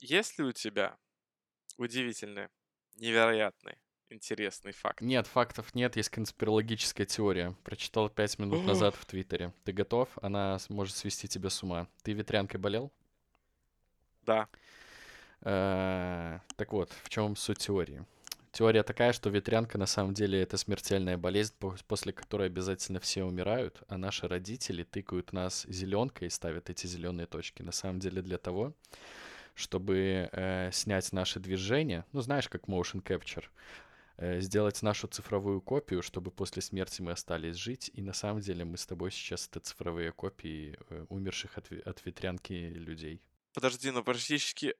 есть ли у тебя удивительный, невероятный, интересный факт? Нет, фактов нет, есть конспирологическая теория. Прочитал пять минут назад в Твиттере. Ты готов? Она может свести тебя с ума. Ты ветрянкой болел? Да. Э, Так вот, в чем суть теории? Теория такая, что ветрянка на самом деле это смертельная болезнь, по- после которой обязательно все умирают, а наши родители тыкают нас зеленкой и ставят эти зеленые точки. На самом деле для того, чтобы э, снять наши движения, ну знаешь, как motion capture, э, сделать нашу цифровую копию, чтобы после смерти мы остались жить. И на самом деле мы с тобой сейчас это цифровые копии э, умерших от, от ветрянки людей. Подожди, ну практически...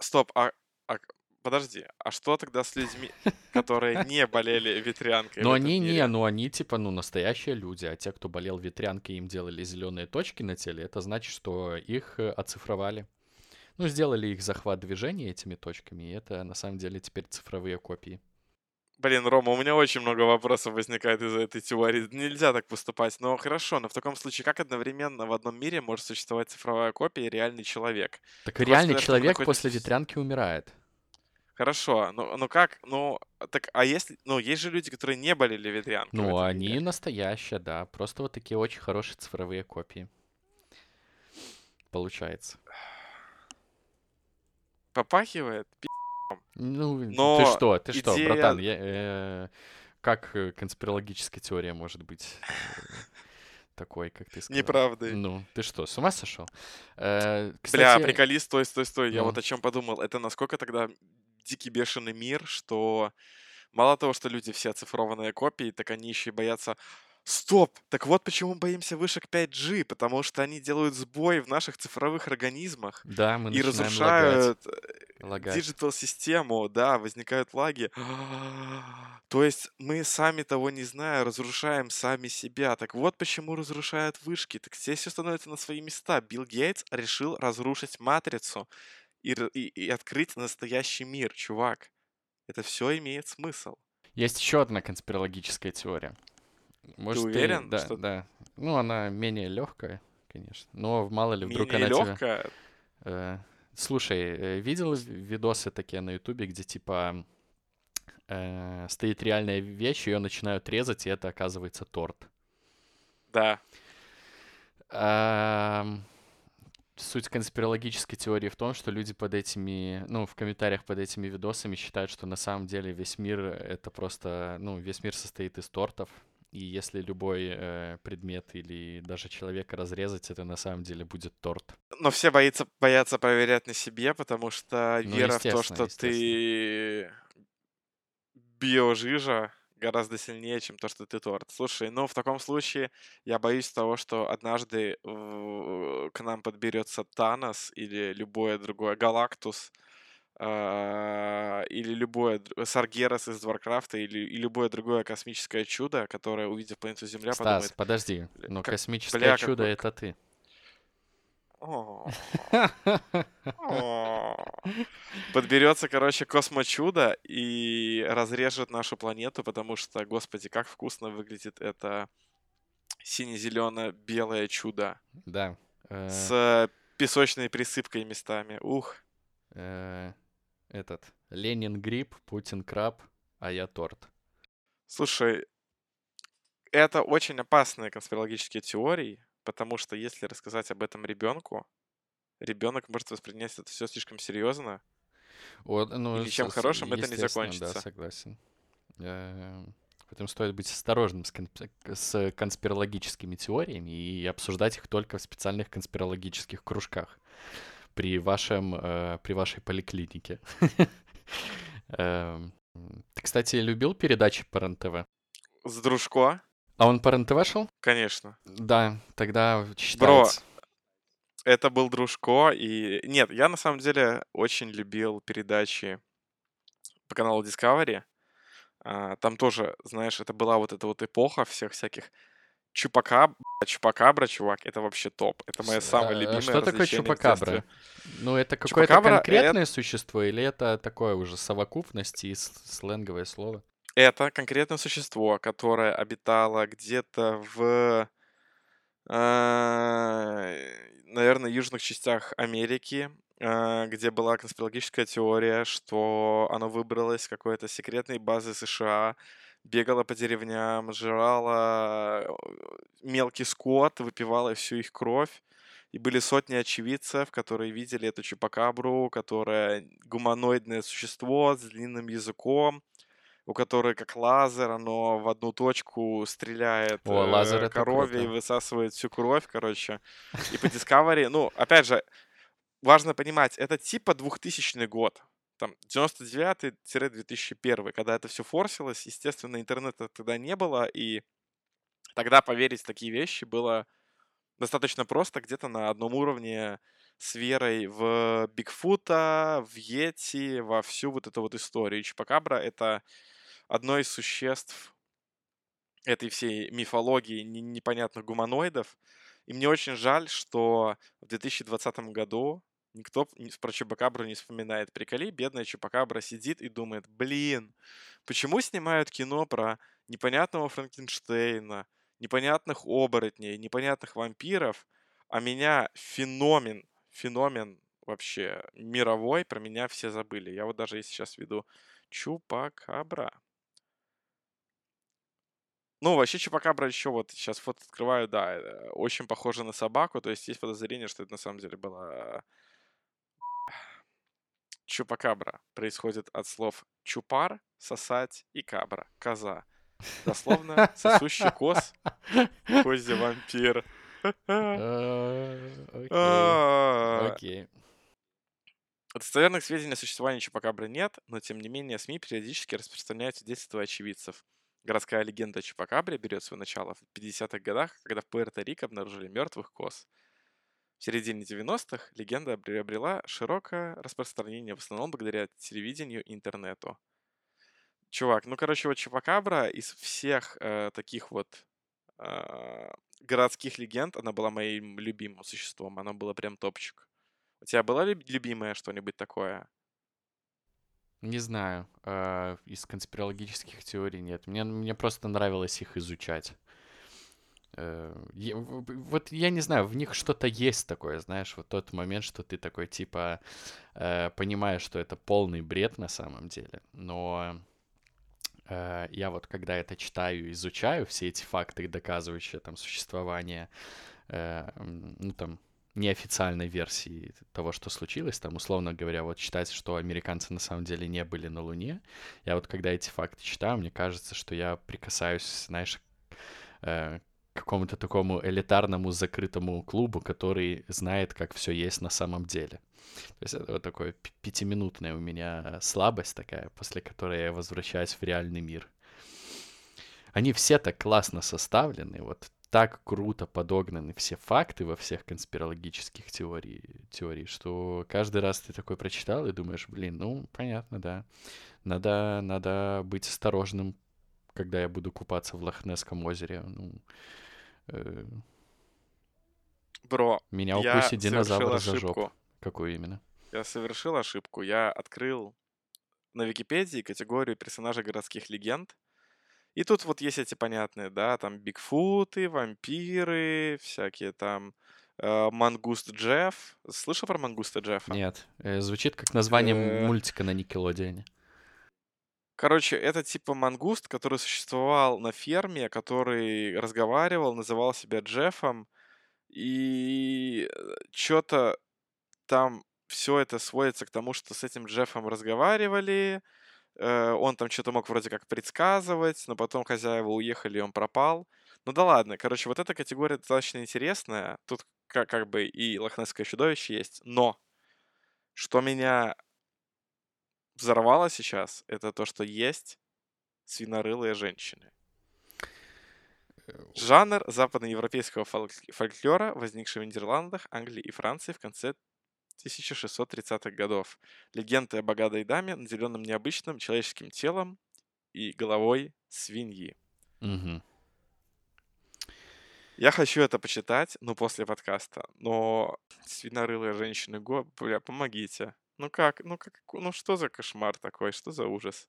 Стоп, а, а- Подожди, а что тогда с людьми, которые не болели ветрянкой? Этом они не, мире? ну они типа, ну, настоящие люди, а те, кто болел ветрянкой, им делали зеленые точки на теле, это значит, что их э, оцифровали. Ну, сделали их захват движения этими точками, и это на самом деле теперь цифровые копии. Блин, Рома, у меня очень много вопросов возникает из-за этой теории. Нельзя так поступать. Но хорошо, но в таком случае, как одновременно в одном мире может существовать цифровая копия и реальный человек? Так Просто реальный мы человек находимся после ветрянки умирает. Хорошо, ну, ну как, ну, так, а если, ну, есть же люди, которые не болели ветрянкой Ну, они мире. настоящие, да. Просто вот такие очень хорошие цифровые копии. Получается. Попахивает? Пи***. Ну, ты Но что, ты что, идея- братан, я, э, как э, конспирологическая теория может быть э, такой, как ты сказал? Неправдой. Ну, ты что, с ума сошел? Э, Бля, кстати, приколист, стой, стой, стой. Я Ну. вот о чем подумал. Это насколько тогда дикий бешеный мир, что мало того, что люди все оцифрованные копии, так они еще и боятся... Стоп! Так вот почему мы боимся вышек 5G, потому что они делают сбой в наших цифровых организмах да, мы и разрушают э, диджитал-систему, да, возникают лаги. То есть мы сами того не зная, разрушаем сами себя. Так вот почему разрушают вышки. Так здесь все становится на свои места. Билл Гейтс решил разрушить матрицу и, и- и открыть настоящий мир, чувак. Это все имеет смысл. Есть еще одна конспирологическая теория. Может, уверен, да, что- да. Ну, она менее легкая, конечно. Но мало ли, вдруг Менее она тебя... легкая. Э, Слушай, э, видел ви- видосы такие на Ютубе, где типа э, стоит реальная вещь, ее начинают резать, и это оказывается торт. Да. Суть конспирологической теории в том, что люди под этими, ну, в комментариях под этими видосами считают, что на самом деле весь мир это просто, ну, весь мир состоит из тортов, и если любой э, предмет или даже человека разрезать, это на самом деле будет торт. Но все боятся, боятся проверять на себе, потому что Ну, вера в то, что ты биожижа, гораздо сильнее, чем то, что ты торт. Слушай, ну в таком случае я боюсь того, что однажды к нам подберется Танос или любое другое Галактус, или любое др- Саргерас из Варкрафта, или и любое другое космическое чудо, которое, увидев планету Земля, Стас, подумает, подожди, «Бля, но как- космическое бля, чудо какой- это ты. «О, О. Подберется, короче, космочудо и разрежет нашу планету, потому что, господи, как вкусно выглядит это сине-зелено-белое чудо Да. э, с песочной присыпкой местами. Ух, э, Этот. Ленин гриб, Путин краб, а я торт. слушай, это очень опасные конспирологические теории, потому что если рассказать об этом ребенку, ребенок может воспринять это все слишком серьезно. Вот, ну, И с- хорошим это не закончится. Да, согласен. Э, Поэтому стоит быть осторожным с конспирологическими теориями и обсуждать их только в специальных конспирологических кружках при вашем, э, при вашей поликлинике. Эм, Ты, кстати, любил передачи по РЕН-ТВ? С дружко, А он по РЕН-ТВ шел? конечно. Да, тогда считается. Это был Дружко, и... Нет, я на самом деле очень любил передачи по каналу Discovery. А, Там тоже, знаешь, это была вот эта вот эпоха всех всяких Чупакаб... Чупакабра, чувак, это вообще топ. Это мое С- самое а, любимое Что такое чупакабра? Ну, это какое-то Чупакабра — конкретное существо или это такое уже совокупность и сленговое слово? Это конкретное существо, которое обитало где-то в, наверное, южных частях Америки. э, где была конспирологическая теория, что оно выбралось с какой-то секретной базы США, бегала по деревням, жрала э, мелкий скот, выпивала всю их кровь. И были сотни очевидцев, которые видели эту чупакабру, которая гуманоидное существо с длинным языком, у которой как лазер, оно в одну точку стреляет О, лазер э, корове и высасывает всю кровь, короче. И по Discovery, ну, опять же, важно понимать, это типа 2000 год. Там 99-2001, когда это все форсилось, естественно, интернета тогда не было, и тогда поверить в такие вещи было достаточно просто, где-то на одном уровне с верой в Бигфута, в Йети, во всю вот эту вот историю. И Чупакабра — это одно из существ этой всей мифологии не- непонятных гуманоидов. И мне очень жаль, что в 2020 году никто про Чупакабру не вспоминает. Приколи, бедная Чупакабра сидит и думает, блин, почему снимают кино про непонятного Франкенштейна, непонятных оборотней, непонятных вампиров, а меня феномен, феномен вообще мировой, про меня все забыли. Я вот даже сейчас веду Чупакабра. Ну, вообще Чупакабра еще вот сейчас фото открываю, да, э, очень похоже на собаку, то есть есть подозрение, что это на самом деле была Чупакабра. Происходит от слов чупар, сосать и кабра, коза. Дословно, сосущий коз, козий вампир. Э, Окей. А, Окей. Достоверных сведений о существовании Чупакабры нет, но тем не менее СМИ периодически распространяют свидетельства очевидцев. Городская легенда о Чупакабре берет свое начало в 50-х годах, когда в Пуэрто-Рико обнаружили мертвых коз. В середине 90-х легенда приобрела широкое распространение, в основном благодаря телевидению и интернету. Чувак, ну короче, вот Чупакабра из всех э, таких вот э, городских легенд, она была моим любимым существом, она была прям топчик. У тебя было люб- любимое что-нибудь такое? Не знаю. э, Из конспирологических теорий нет. Мне, мне просто нравилось их изучать. Э, я- в- Вот я не знаю, в них что-то есть такое, знаешь, вот тот момент, что ты такой типа э, понимаешь, что это полный бред на самом деле, но э, я вот когда это читаю, изучаю все эти факты, доказывающие там существование, э, ну там неофициальной версии того, что случилось, там, условно говоря, вот считается, что американцы на самом деле не были на Луне. Я вот когда эти факты читаю, мне кажется, что я прикасаюсь, знаешь, э, какому-то такому элитарному закрытому клубу, который знает, как все есть на самом деле. То есть это вот пи- пятиминутная у меня слабость такая, после которой я возвращаюсь в реальный мир. Они все так классно составлены, вот так круто подогнаны все факты во всех конспирологических теорий, теорий, что каждый раз ты такой прочитал и думаешь, блин, ну, понятно, да. Надо, надо быть осторожным, когда я буду купаться в Лохнесском озере. Ну, Бро, меня укусит динозавр за жопу. ошибку. Какую именно? Я совершил ошибку. Я открыл на Википедии категорию персонажей городских легенд. И тут вот есть эти понятные, да, там Бигфуты, вампиры, всякие там э, Мангуст Джефф. Слышал про Мангуста Джеффа? Нет, э, звучит как название Э. мультика на Никелодеоне. Короче, это типа мангуст, который существовал на ферме, который разговаривал, называл себя Джеффом, и что-то там все это сводится к тому, что с этим Джеффом разговаривали, э, он там что-то мог вроде как предсказывать, но потом хозяева уехали, и он пропал. Ну да ладно, короче, вот эта категория достаточно интересная. Тут как, как бы и лохнесское чудовище есть, но что меня взорвало сейчас, это то, что есть свинорылые женщины. Жанр западноевропейского фольк- фольклора, возникший в Нидерландах, Англии и Франции в конце 1630-х годов. Легенды о богатой даме, наделенном необычным человеческим телом и головой свиньи. Мгм. Я хочу это почитать, ну, после подкаста, но свинорылые женщины, го, бля, помогите. Ну как, ну как, ну что за кошмар такой, что за ужас?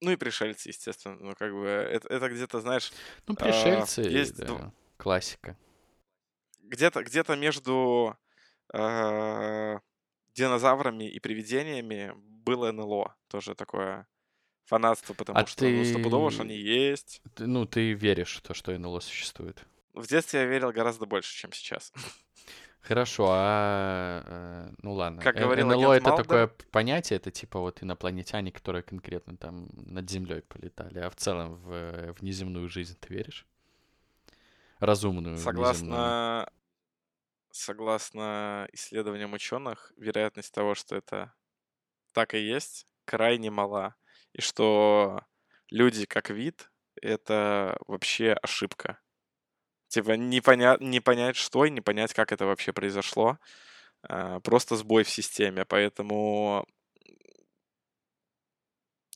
Ну и пришельцы, естественно, ну как бы, это, это где-то, знаешь, Ну, а, пришельцы, есть да, дв- классика. где-то где-то между э, динозаврами и привидениями было НЛО. Тоже такое фанатство, потому А что, ну, стопудово, что они ты, есть. ты- ну, ты веришь в то, что НЛО существует? В детстве я верил гораздо больше, чем сейчас. Хорошо, а... э, Ну ладно. Как Э, говорил НЛО это такое Малдер, п- понятие, это типа вот инопланетяне, которые конкретно там над Землей полетали, а в целом в внеземную жизнь ты веришь? Разумную внеземную. согласно, согласно исследованиям ученых, вероятность того, что это так и есть, крайне мала. И что люди как вид — это вообще ошибка. Типа не понять, не понять что и не понять, как это вообще произошло. А, Просто сбой в системе. Поэтому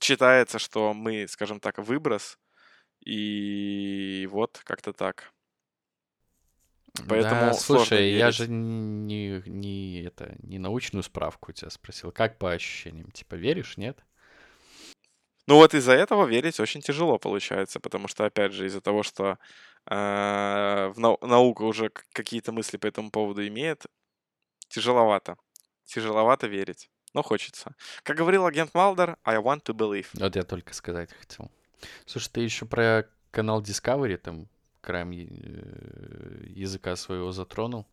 считается, что мы, скажем так, выброс. И вот как-то так. Да, Поэтому сложно слушай, я верить. же не, не, это, не научную справку у тебя спросил. Как по ощущениям? Типа веришь, нет? Ну вот из-за этого верить очень тяжело получается, потому что, опять же, из-за того, что э, наука уже какие-то мысли по этому поводу имеет, тяжеловато. Тяжеловато верить. Но хочется. Как говорил агент Малдер, I want to believe. Вот я только сказать хотел. Слушай, ты еще про канал Discovery там краем э, языка своего затронул.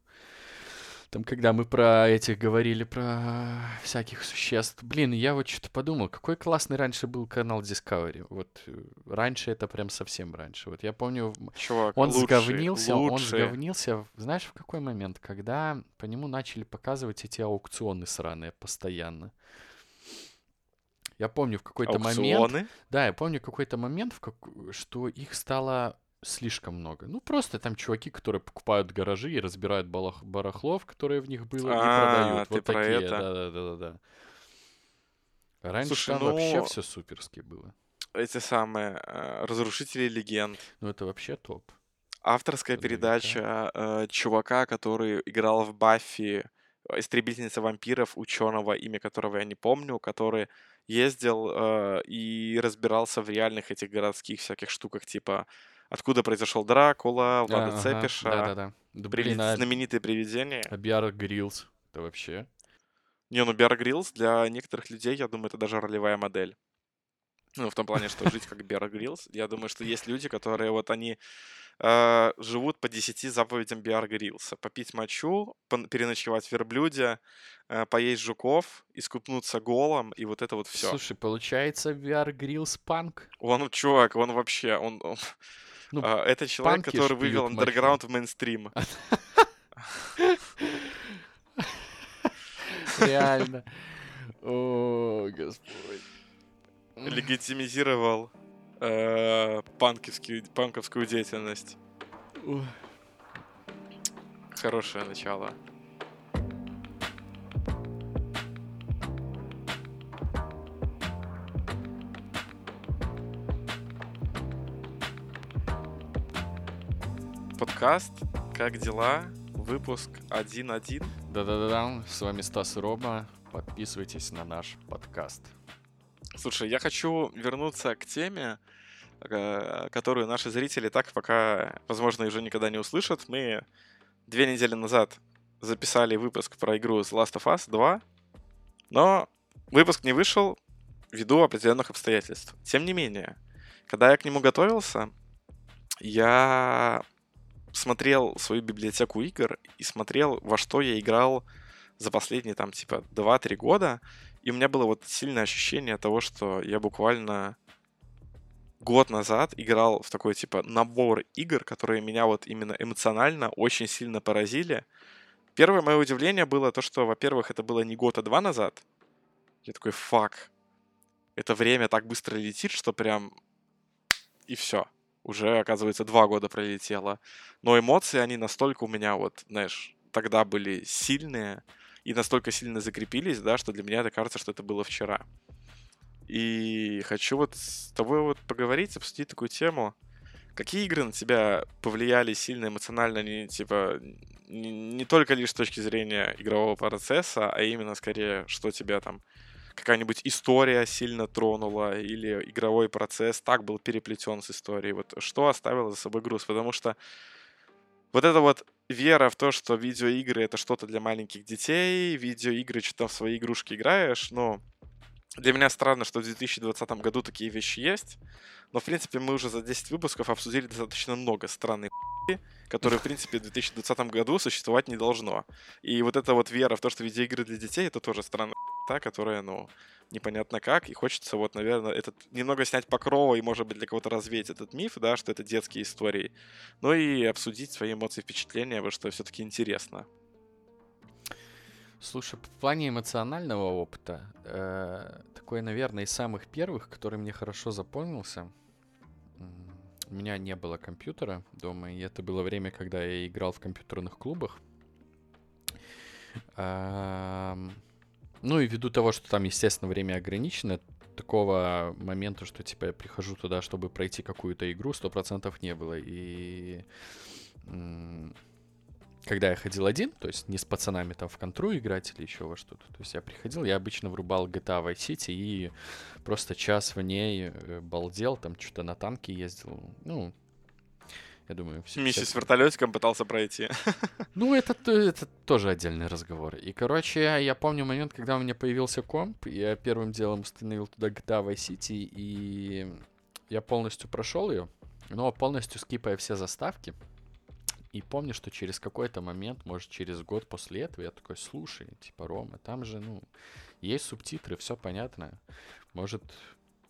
Там, когда мы про этих говорили, про всяких существ. Блин, я вот что-то подумал, какой классный раньше был канал Discovery. Вот э, раньше это прям совсем раньше. Вот я помню, Чувак, он лучший, сговнился, он лучший. сговнился, в- знаешь, в какой момент? Когда по нему начали показывать эти аукционы сраные постоянно. Я помню в какой-то момент, да, я помню какой-то момент, в как... что их стало слишком много. Ну, просто там чуваки, которые покупают гаражи и разбирают балах- барахлов, которое в них было, и А, продают. Вот про такие, да-да-да-да. Раньше Слушай, там вообще ну, все суперски было. эти самые э, разрушители легенд. Ну, это вообще топ. Авторская Наверняка. передача э, чувака, который играл в Баффи, э, истребительница вампиров, ученого, имя которого я не помню, который ездил э, и разбирался в реальных этих городских всяких штуках, типа откуда произошел Дракула, Влада А, Цепеша, да-да-да. Да, привид- а, знаменитые привидения. а Беар Гриллс, это вообще... Не, ну Беар Гриллс для некоторых людей, я думаю, это даже ролевая модель. Ну, в том плане, что жить как Беар Гриллс. Я думаю, что есть люди, которые вот они э, живут по 10 заповедям Беар Гриллса. Попить мочу, переночевать в верблюде, э, поесть жуков, искупнуться голом, и вот это вот все. Слушай, получается VR Grills панк? Он, чувак, он вообще, он, он- Ну, а, это человек, который вывел андерграунд в мейнстрим. реально. О, господь. Легитимизировал э, панковскую деятельность. Хорошее начало. Подкаст «Как дела?» Выпуск 1.1. Да-да-да, с вами Стас и Рома. Подписывайтесь на наш подкаст. Слушай, я хочу вернуться к теме, э, которую наши зрители так пока, возможно, уже никогда не услышат. Мы две недели назад записали выпуск про игру The Last of Us 2, но выпуск не вышел ввиду определенных обстоятельств. Тем не менее, когда я к нему готовился, я смотрел свою библиотеку игр и смотрел, во что я играл за последние там типа 2-3 года, и у меня было вот сильное ощущение того, что я буквально год назад играл в такой типа набор игр, которые меня вот именно эмоционально очень сильно поразили. Первое мое удивление было то, что, во-первых, это было не год, а два назад. Я такой, фак, это время так быстро летит, что прям и все. Уже, оказывается, два года пролетело. Но эмоции, они настолько у меня вот, знаешь, тогда были сильные и настолько сильно закрепились, да, что для меня это кажется, что это было вчера. И хочу вот с тобой вот поговорить, обсудить такую тему. Какие игры на тебя повлияли сильно эмоционально, не, типа, не, не только лишь с точки зрения игрового процесса, а именно скорее, что тебя там какая-нибудь история сильно тронула, или игровой процесс так был переплетен с историей. Вот что оставило за собой груз? Потому что вот это вот вера в то, что видеоигры это что-то для маленьких детей, видеоигры, что-то в свои игрушки играешь, но для меня странно, что в 2020 году такие вещи есть. Но, в принципе, мы уже за 10 выпусков обсудили достаточно много странной которые, в принципе, в 2020 году существовать не должно. И вот эта вот вера в то, что видеоигры для детей, это тоже странная та, которая, ну, непонятно как, и хочется вот, наверное, этот немного снять покрова и, может быть, для кого-то развеять этот миф, да, что это детские истории, ну и обсудить свои эмоции, впечатления, вот что все-таки интересно. Слушай, в плане эмоционального опыта, э, такой, наверное, из самых первых, который мне хорошо запомнился, у меня не было компьютера дома, и это было время, когда я играл в компьютерных клубах. Ну и ввиду того, что там, естественно, время ограничено, такого момента, что типа я прихожу туда, чтобы пройти какую-то игру, сто процентов не было. И когда я ходил один, то есть не с пацанами там в контру играть или еще во что-то, то есть я приходил, я обычно врубал GTA Vice City и просто час в ней э, балдел, там что-то на танке ездил, ну, я думаю, все. Миссис с вертолетиком пытался пройти. Ну, это, это тоже отдельный разговор. И, короче, я помню момент, когда у меня появился комп, я первым делом установил туда GTA Vice City, и я полностью прошел ее, но полностью скипая все заставки. И помню, что через какой-то момент, может, через год после этого, я такой, слушай, типа, Рома, там же, ну, есть субтитры, все понятно. Может,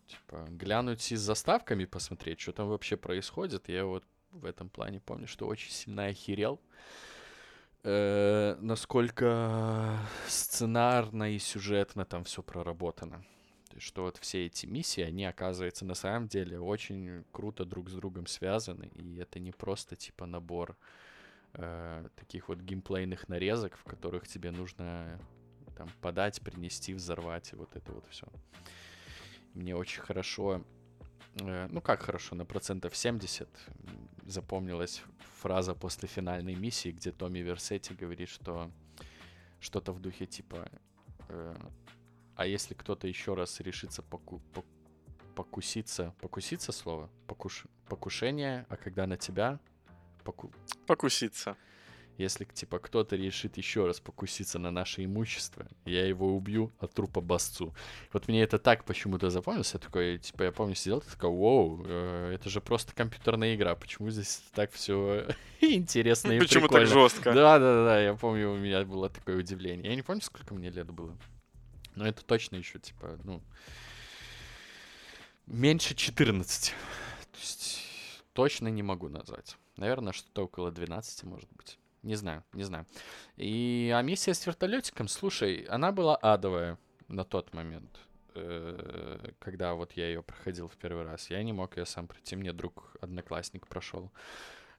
типа, глянуть и с заставками посмотреть, что там вообще происходит. Я вот в этом плане помню, что очень сильно охерел. Э, насколько сценарно и сюжетно там все проработано. То есть, что вот все эти миссии, они, оказывается, на самом деле очень круто друг с другом связаны. И это не просто, типа, набор э, таких вот геймплейных нарезок, в которых тебе нужно там подать, принести, взорвать и вот это вот все. Мне очень хорошо ну как хорошо, на процентов 70 запомнилась фраза после финальной миссии, где Томми Версетти говорит, что что-то в духе типа э, а если кто-то еще раз решится поку покуситься, покуситься слово, Покуш покушение, а когда на тебя? Поку покуситься. Если, типа, кто-то решит еще раз покуситься на наше имущество, я его убью от трупа басцу. Вот мне это так почему-то запомнилось. Я такой, типа, я помню, сидел, такой, воу, э, это же просто компьютерная игра. Почему здесь так все интересно и Почему так жестко? Да, да, да, я помню, у меня было такое удивление. Я не помню, сколько мне лет было. Но это точно еще, типа, ну, меньше 14. То есть точно не могу назвать. Наверное, что-то около 12, может быть. Не знаю, не знаю. И, а миссия с вертолетиком, слушай, она была адовая на тот момент, э, когда вот я ее проходил в первый раз. Я не мог ее сам пройти, мне друг, одноклассник прошел.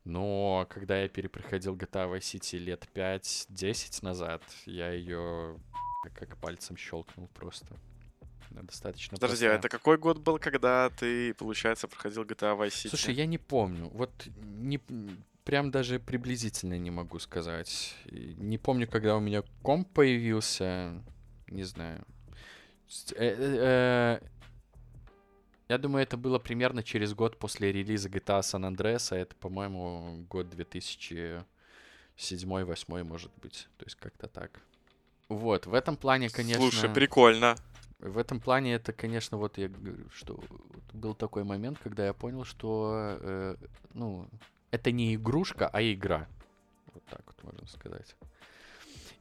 Но когда я перепроходил GTA Vice City лет 5-10 назад, я ее как пальцем щелкнул просто. Достаточно Подожди, а это какой год был, когда ты, получается, проходил GTA Vice City? Слушай, я не помню. Вот не, прям даже приблизительно не могу сказать. Не помню, когда у меня комп появился. Не знаю. Э, э, э, я думаю, это было примерно через год после релиза GTA San Andreas. А это, по-моему, год 2007-2008, может быть. То есть как-то так. Вот, в этом плане, конечно... Слушай, прикольно. В этом плане это, конечно, вот я говорю, что был такой момент, когда я понял, что, э, ну, это не игрушка, а игра. Вот так вот можно сказать.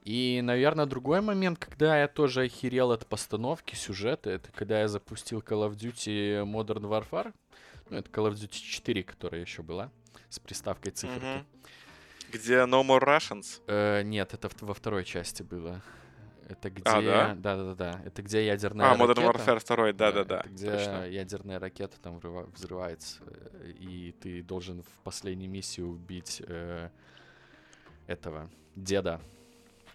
И, наверное, другой момент, когда я тоже охерел от постановки сюжета, это когда я запустил Call of Duty Modern Warfare. Ну, это Call of Duty 4, которая еще была, с приставкой циферки. Где No More Russians? Э, нет, это во второй части было. Это где... А, да? Да, да, да. Это где ядерная а, ракета... А, Modern Warfare 2, да-да-да. Где точно. ядерная ракета там взрывается, и ты должен в последней миссии убить э, этого деда.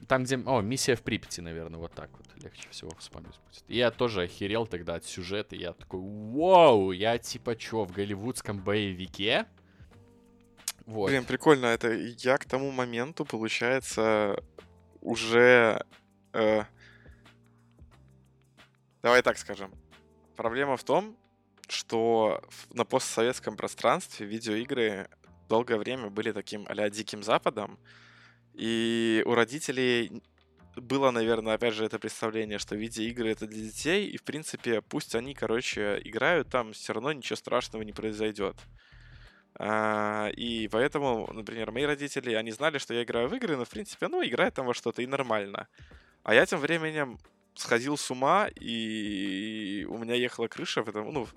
Там, где... О, миссия в Припяти, наверное, вот так вот легче всего вспомнить будет. И я тоже охерел тогда от сюжета, я такой, вау, я типа чё, в голливудском боевике? Вот. Блин, прикольно, это я к тому моменту, получается, уже Э, давай так скажем. Проблема в том, что на постсоветском пространстве видеоигры долгое время были таким а диким западом, и у родителей было, наверное, опять же, это представление, что видеоигры это для детей, и, в принципе, пусть они, короче, играют, там все равно ничего страшного не произойдет. А, и поэтому, например, мои родители, они знали, что я играю в игры, но, в принципе, ну, играть там во что-то и нормально. А я тем временем сходил с ума, и у меня ехала крыша, потому, ну,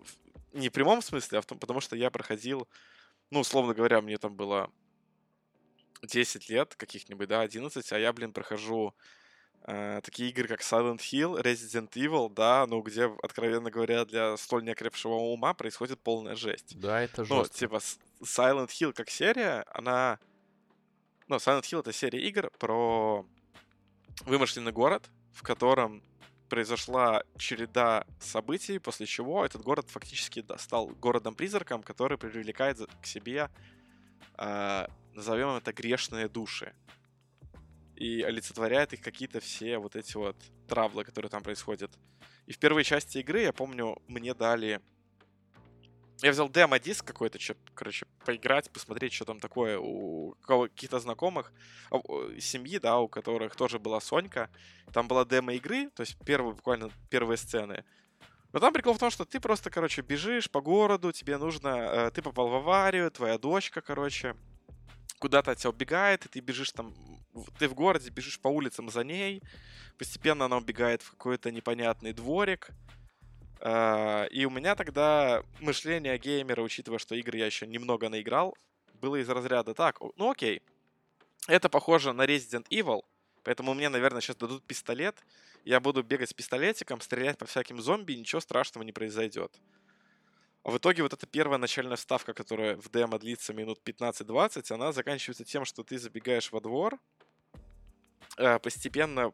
не в прямом смысле, а в том, потому что я проходил, ну, условно говоря, мне там было 10 лет каких-нибудь, да, 11, а я, блин, прохожу э, такие игры, как Silent Hill, Resident Evil, да, ну, где, откровенно говоря, для столь неокрепшего ума происходит полная жесть. Да, это жестко. Ну, типа, Silent Hill как серия, она... Ну, Silent Hill — это серия игр про вымышленный город, в котором произошла череда событий, после чего этот город фактически стал городом-призраком, который привлекает к себе, э, назовем это, грешные души. И олицетворяет их какие-то все вот эти вот травлы, которые там происходят. И в первой части игры, я помню, мне дали я взял демо-диск какой-то, что, короче, поиграть, посмотреть, что там такое у каких-то знакомых, а, семьи, да, у которых тоже была Сонька. Там была демо-игры, то есть первые, буквально первые сцены. Но там прикол в том, что ты просто, короче, бежишь по городу, тебе нужно... Э, ты попал в аварию, твоя дочка, короче, куда-то от тебя убегает, и ты бежишь там... Ты в городе, бежишь по улицам за ней, постепенно она убегает в какой-то непонятный дворик, и у меня тогда мышление геймера, учитывая, что игры я еще немного наиграл, было из разряда так, ну окей, это похоже на Resident Evil, поэтому мне, наверное, сейчас дадут пистолет, я буду бегать с пистолетиком, стрелять по всяким зомби, и ничего страшного не произойдет. А в итоге вот эта первая начальная вставка, которая в демо длится минут 15-20, она заканчивается тем, что ты забегаешь во двор, а, постепенно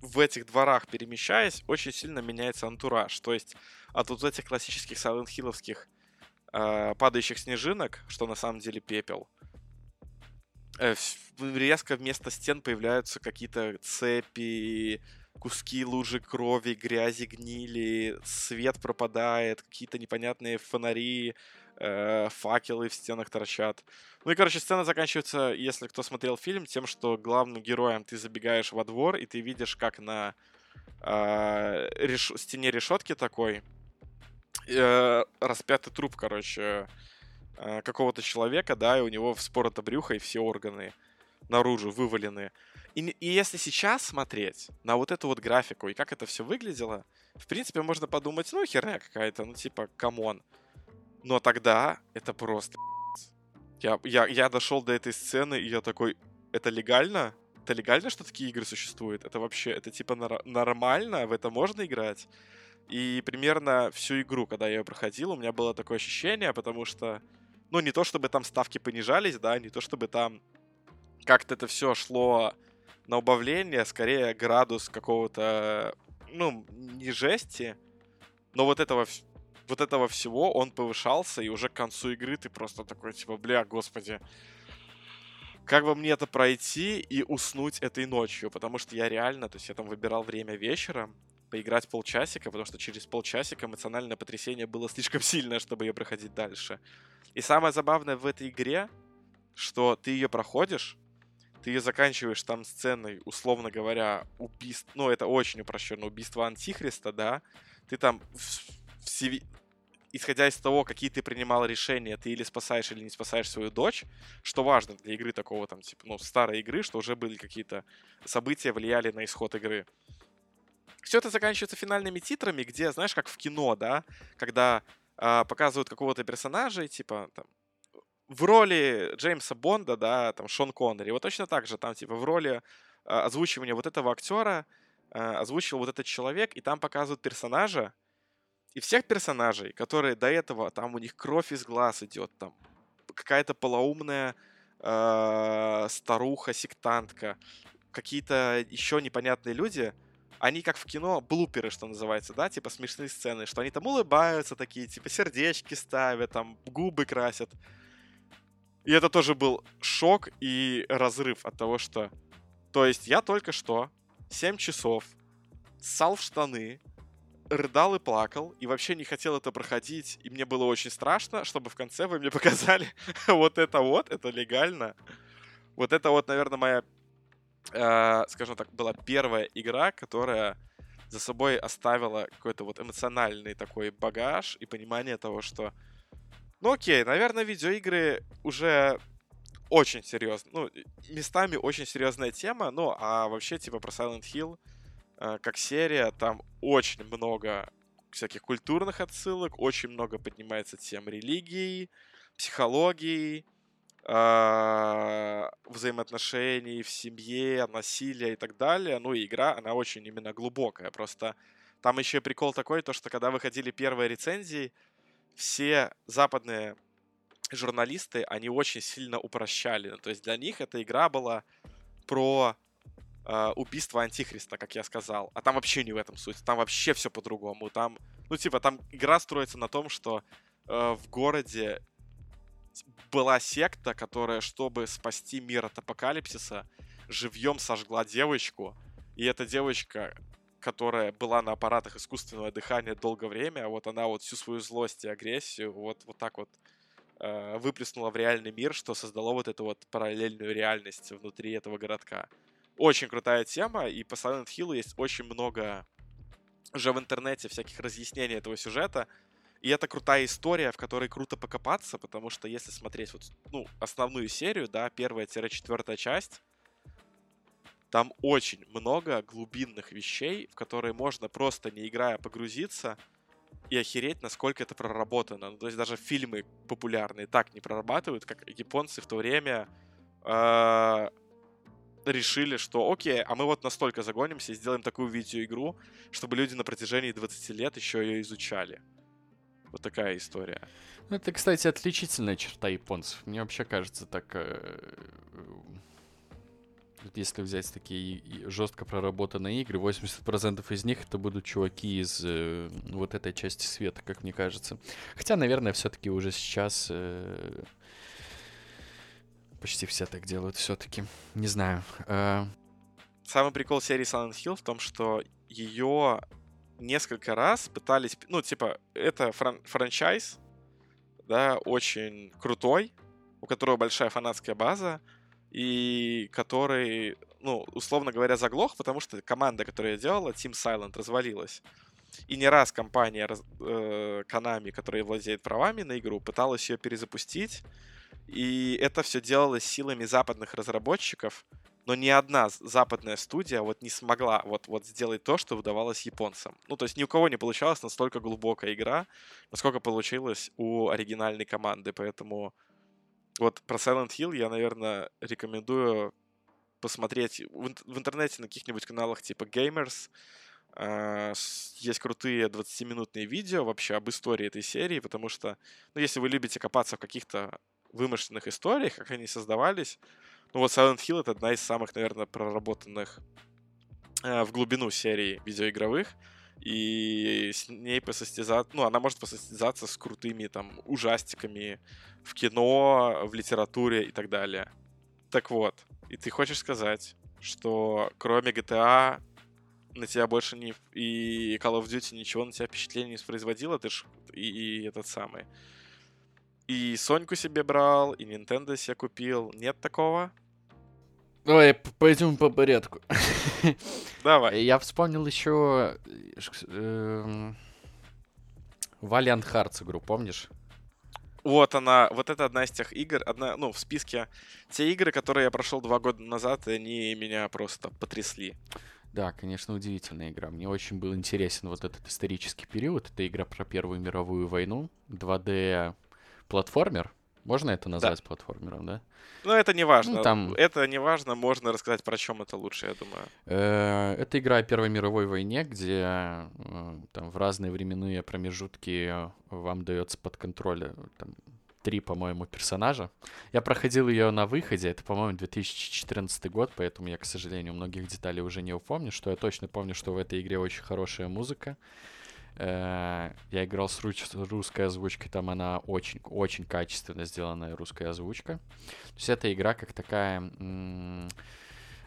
в этих дворах перемещаясь, очень сильно меняется антураж. То есть от вот этих классических Hill'овских э, падающих снежинок, что на самом деле пепел, э, резко вместо стен появляются какие-то цепи, куски лужи крови, грязи, гнили, свет пропадает, какие-то непонятные фонари, э, факелы в стенах торчат. Ну и, короче, сцена заканчивается, если кто смотрел фильм, тем, что главным героем ты забегаешь во двор, и ты видишь, как на э, реш... стене решетки такой э, распятый труп, короче, э, какого-то человека, да, и у него вспорото брюхо, и все органы наружу вывалены. И, и если сейчас смотреть на вот эту вот графику и как это все выглядело, в принципе, можно подумать, ну, херня какая-то, ну, типа, come on. Но тогда это просто... Я, я, я дошел до этой сцены, и я такой, это легально? Это легально, что такие игры существуют? Это вообще, это типа нар- нормально? В это можно играть? И примерно всю игру, когда я ее проходил, у меня было такое ощущение, потому что, ну, не то чтобы там ставки понижались, да, не то чтобы там как-то это все шло на убавление, скорее градус какого-то, ну, не жести, но вот этого вот этого всего он повышался, и уже к концу игры ты просто такой, типа, бля, господи, как бы мне это пройти и уснуть этой ночью, потому что я реально, то есть я там выбирал время вечера, поиграть полчасика, потому что через полчасика эмоциональное потрясение было слишком сильное, чтобы ее проходить дальше. И самое забавное в этой игре, что ты ее проходишь, ты ее заканчиваешь там сценой, условно говоря, убийство, ну это очень упрощенно, убийство Антихриста, да, ты там все, исходя из того, какие ты принимал решения, ты или спасаешь, или не спасаешь свою дочь, что важно для игры такого там, типа, ну, старой игры, что уже были какие-то события, влияли на исход игры. Все это заканчивается финальными титрами, где, знаешь, как в кино, да, когда э, показывают какого-то персонажа, и, типа, там, в роли Джеймса Бонда, да, там, Шон Коннери, вот точно так же, там, типа, в роли э, озвучивания вот этого актера э, озвучил вот этот человек, и там показывают персонажа, и всех персонажей, которые до этого, там у них кровь из глаз идет, там какая-то полоумная э, старуха-сектантка, какие-то еще непонятные люди, они как в кино, блуперы, что называется, да, типа смешные сцены, что они там улыбаются такие, типа сердечки ставят, там губы красят. И это тоже был шок и разрыв от того, что... То есть я только что 7 часов ссал в штаны, рыдал и плакал, и вообще не хотел это проходить, и мне было очень страшно, чтобы в конце вы мне показали вот это вот, это легально. Вот это вот, наверное, моя, э, скажем так, была первая игра, которая за собой оставила какой-то вот эмоциональный такой багаж и понимание того, что, ну окей, наверное, видеоигры уже очень серьезно, ну, местами очень серьезная тема, ну, а вообще, типа, про Silent Hill, как серия, там очень много всяких культурных отсылок, очень много поднимается тем религии, психологии, э, взаимоотношений в семье, насилия и так далее. Ну и игра, она очень именно глубокая. Просто там еще прикол такой, то что когда выходили первые рецензии, все западные журналисты, они очень сильно упрощали. То есть для них эта игра была про э, убийство Антихриста, как я сказал. А там вообще не в этом суть. Там вообще все по-другому. Там, ну, типа, там игра строится на том, что э, в городе была секта, которая, чтобы спасти мир от апокалипсиса, живьем сожгла девочку. И эта девочка, которая была на аппаратах искусственного дыхания долгое время, вот она вот всю свою злость и агрессию вот, вот так вот э, выплеснула в реальный мир, что создало вот эту вот параллельную реальность внутри этого городка. Очень крутая тема, и по Silent Hill есть очень много уже в интернете всяких разъяснений этого сюжета, и это крутая история, в которой круто покопаться, потому что если смотреть вот, ну, основную серию, да, первая-четвертая часть, там очень много глубинных вещей, в которые можно просто не играя погрузиться и охереть, насколько это проработано. Ну, то есть даже фильмы популярные так не прорабатывают, как японцы в то время э, решили, что окей, а мы вот настолько загонимся и сделаем такую видеоигру, чтобы люди на протяжении 20 лет еще ее изучали. Вот такая история. Ну, это, кстати, отличительная черта японцев. Мне вообще кажется, так... Э, если взять такие жестко проработанные игры, 80% из них это будут чуваки из э, вот этой части света, как мне кажется. Хотя, наверное, все-таки уже сейчас э, почти все так делают все-таки. Не знаю. Э... Самый прикол серии Silent Hill в том, что ее несколько раз пытались, ну, типа, это фран франчайз, да, очень крутой, у которого большая фанатская база, и который, ну, условно говоря, заглох, потому что команда, которая делала, Team Silent, развалилась. И не раз компания э, Konami, которая владеет правами на игру, пыталась ее перезапустить. И это все делалось силами западных разработчиков, но ни одна западная студия вот не смогла вот, вот сделать то, что выдавалось японцам. Ну, то есть ни у кого не получалась настолько глубокая игра, насколько получилось у оригинальной команды. Поэтому вот про Silent Hill я, наверное, рекомендую посмотреть в, интернете на каких-нибудь каналах типа Gamers. Uh, есть крутые 20-минутные видео вообще об истории этой серии, потому что, ну, если вы любите копаться в каких-то вымышленных историях, как они создавались, ну вот Silent Hill это одна из самых, наверное, проработанных э, в глубину серии видеоигровых. И с ней посостязаться, ну, она может посостязаться с крутыми там ужастиками в кино, в литературе и так далее. Так вот, и ты хочешь сказать, что кроме GTA на тебя больше не... и Call of Duty ничего на тебя впечатления не производило, ты ж... и, и этот самый... И Соньку себе брал, и Nintendo себе купил. Нет такого? Давай пойдем по порядку. Давай. Я вспомнил еще э, Valiant Hearts игру, помнишь? Вот она, вот это одна из тех игр, одна, ну, в списке те игры, которые я прошел два года назад, и они меня просто потрясли. Да, конечно, удивительная игра. Мне очень был интересен вот этот исторический период. Это игра про Первую мировую войну. 2D платформер. Можно это назвать да. платформером, да? Ну, это не важно. Ну, там... Это не важно, можно рассказать, про чем это лучше, я думаю. Э, это игра о Первой мировой войне, где э, там в разные временные промежутки вам дается под контроль э, там, три, по-моему, персонажа. Я проходил ее на выходе, это, по-моему, 2014 год, поэтому я, к сожалению, многих деталей уже не упомню. Что я точно помню, что в этой игре очень хорошая музыка. Э, я играл с русской озвучкой, там она очень, очень качественно сделанная русская озвучка. То есть эта игра как такая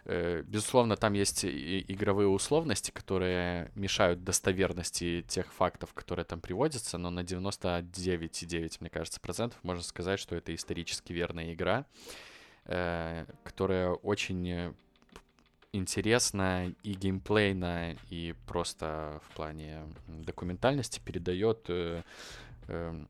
Э, безусловно, там есть игровые условности, которые мешают достоверности тех фактов, которые там приводятся, но на 99,9, мне кажется, процентов можно сказать, что это исторически верная игра, э, которая очень интересно и геймплейно, и просто в плане документальности передает э, э,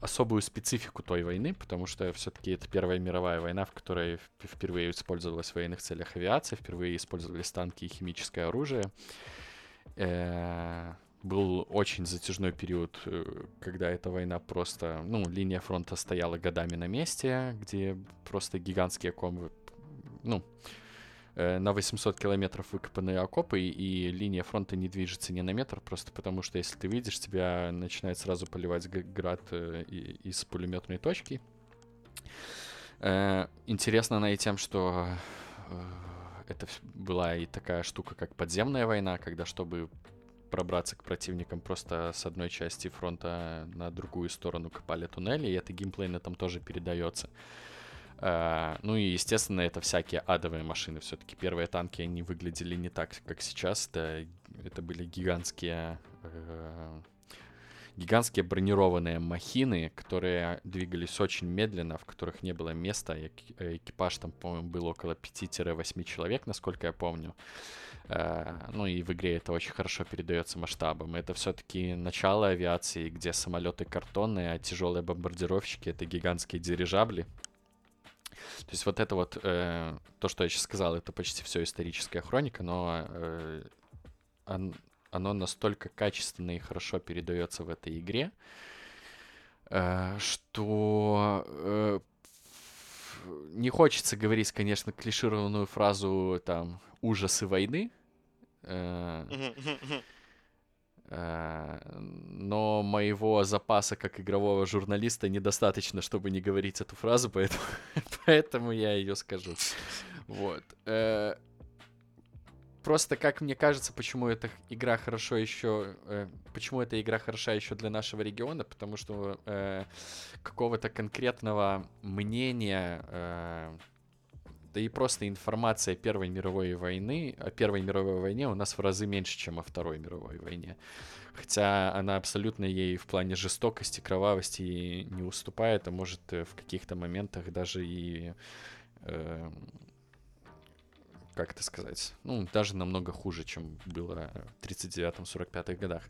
особую специфику той войны, потому что все-таки это Первая мировая война, в которой впервые использовалась в военных целях авиация, впервые использовались танки и химическое оружие. Э, был очень затяжной период, э, когда эта война просто, ну, линия фронта стояла годами на месте, где просто гигантские комбы, ну, на 800 километров выкопанные окопы, и линия фронта не движется ни на метр, просто потому что если ты видишь, тебя начинает сразу поливать град э, из пулеметной точки. Э, интересно она и тем, что это была и такая штука, как подземная война, когда чтобы пробраться к противникам просто с одной части фронта на другую сторону копали туннели, и это геймплейно там тоже передается. Ну и, естественно, это всякие адовые машины. Все-таки первые танки, они выглядели не так, как сейчас. Это, это были гигантские, uh, гигантские бронированные махины, которые двигались очень медленно, в которых не было места. Экипаж там, по-моему, был около 5-8 человек, насколько я помню. Uh, ну и в игре это очень хорошо передается масштабом. Это все-таки начало авиации, где самолеты картонные, а тяжелые бомбардировщики это гигантские дирижабли. То есть вот это вот, э, то, что я сейчас сказал, это почти все историческая хроника, но э, он, оно настолько качественно и хорошо передается в этой игре, э, что э, не хочется говорить, конечно, клишированную фразу там «ужасы войны», Э, но моего запаса как игрового журналиста недостаточно, чтобы не говорить эту фразу, поэтому, поэтому я ее скажу. Вот. Э, просто, как мне кажется, почему эта игра хорошо еще... Э, почему эта игра хороша еще для нашего региона, потому что какого-то конкретного мнения да и просто информация Первой мировой войны, о Первой мировой войне у нас в разы меньше, чем о Второй мировой войне. Хотя она абсолютно ей в плане жестокости, кровавости не уступает, а может э, в каких-то моментах даже и э, как это сказать, ну, даже намного хуже, чем было в 39-45 годах.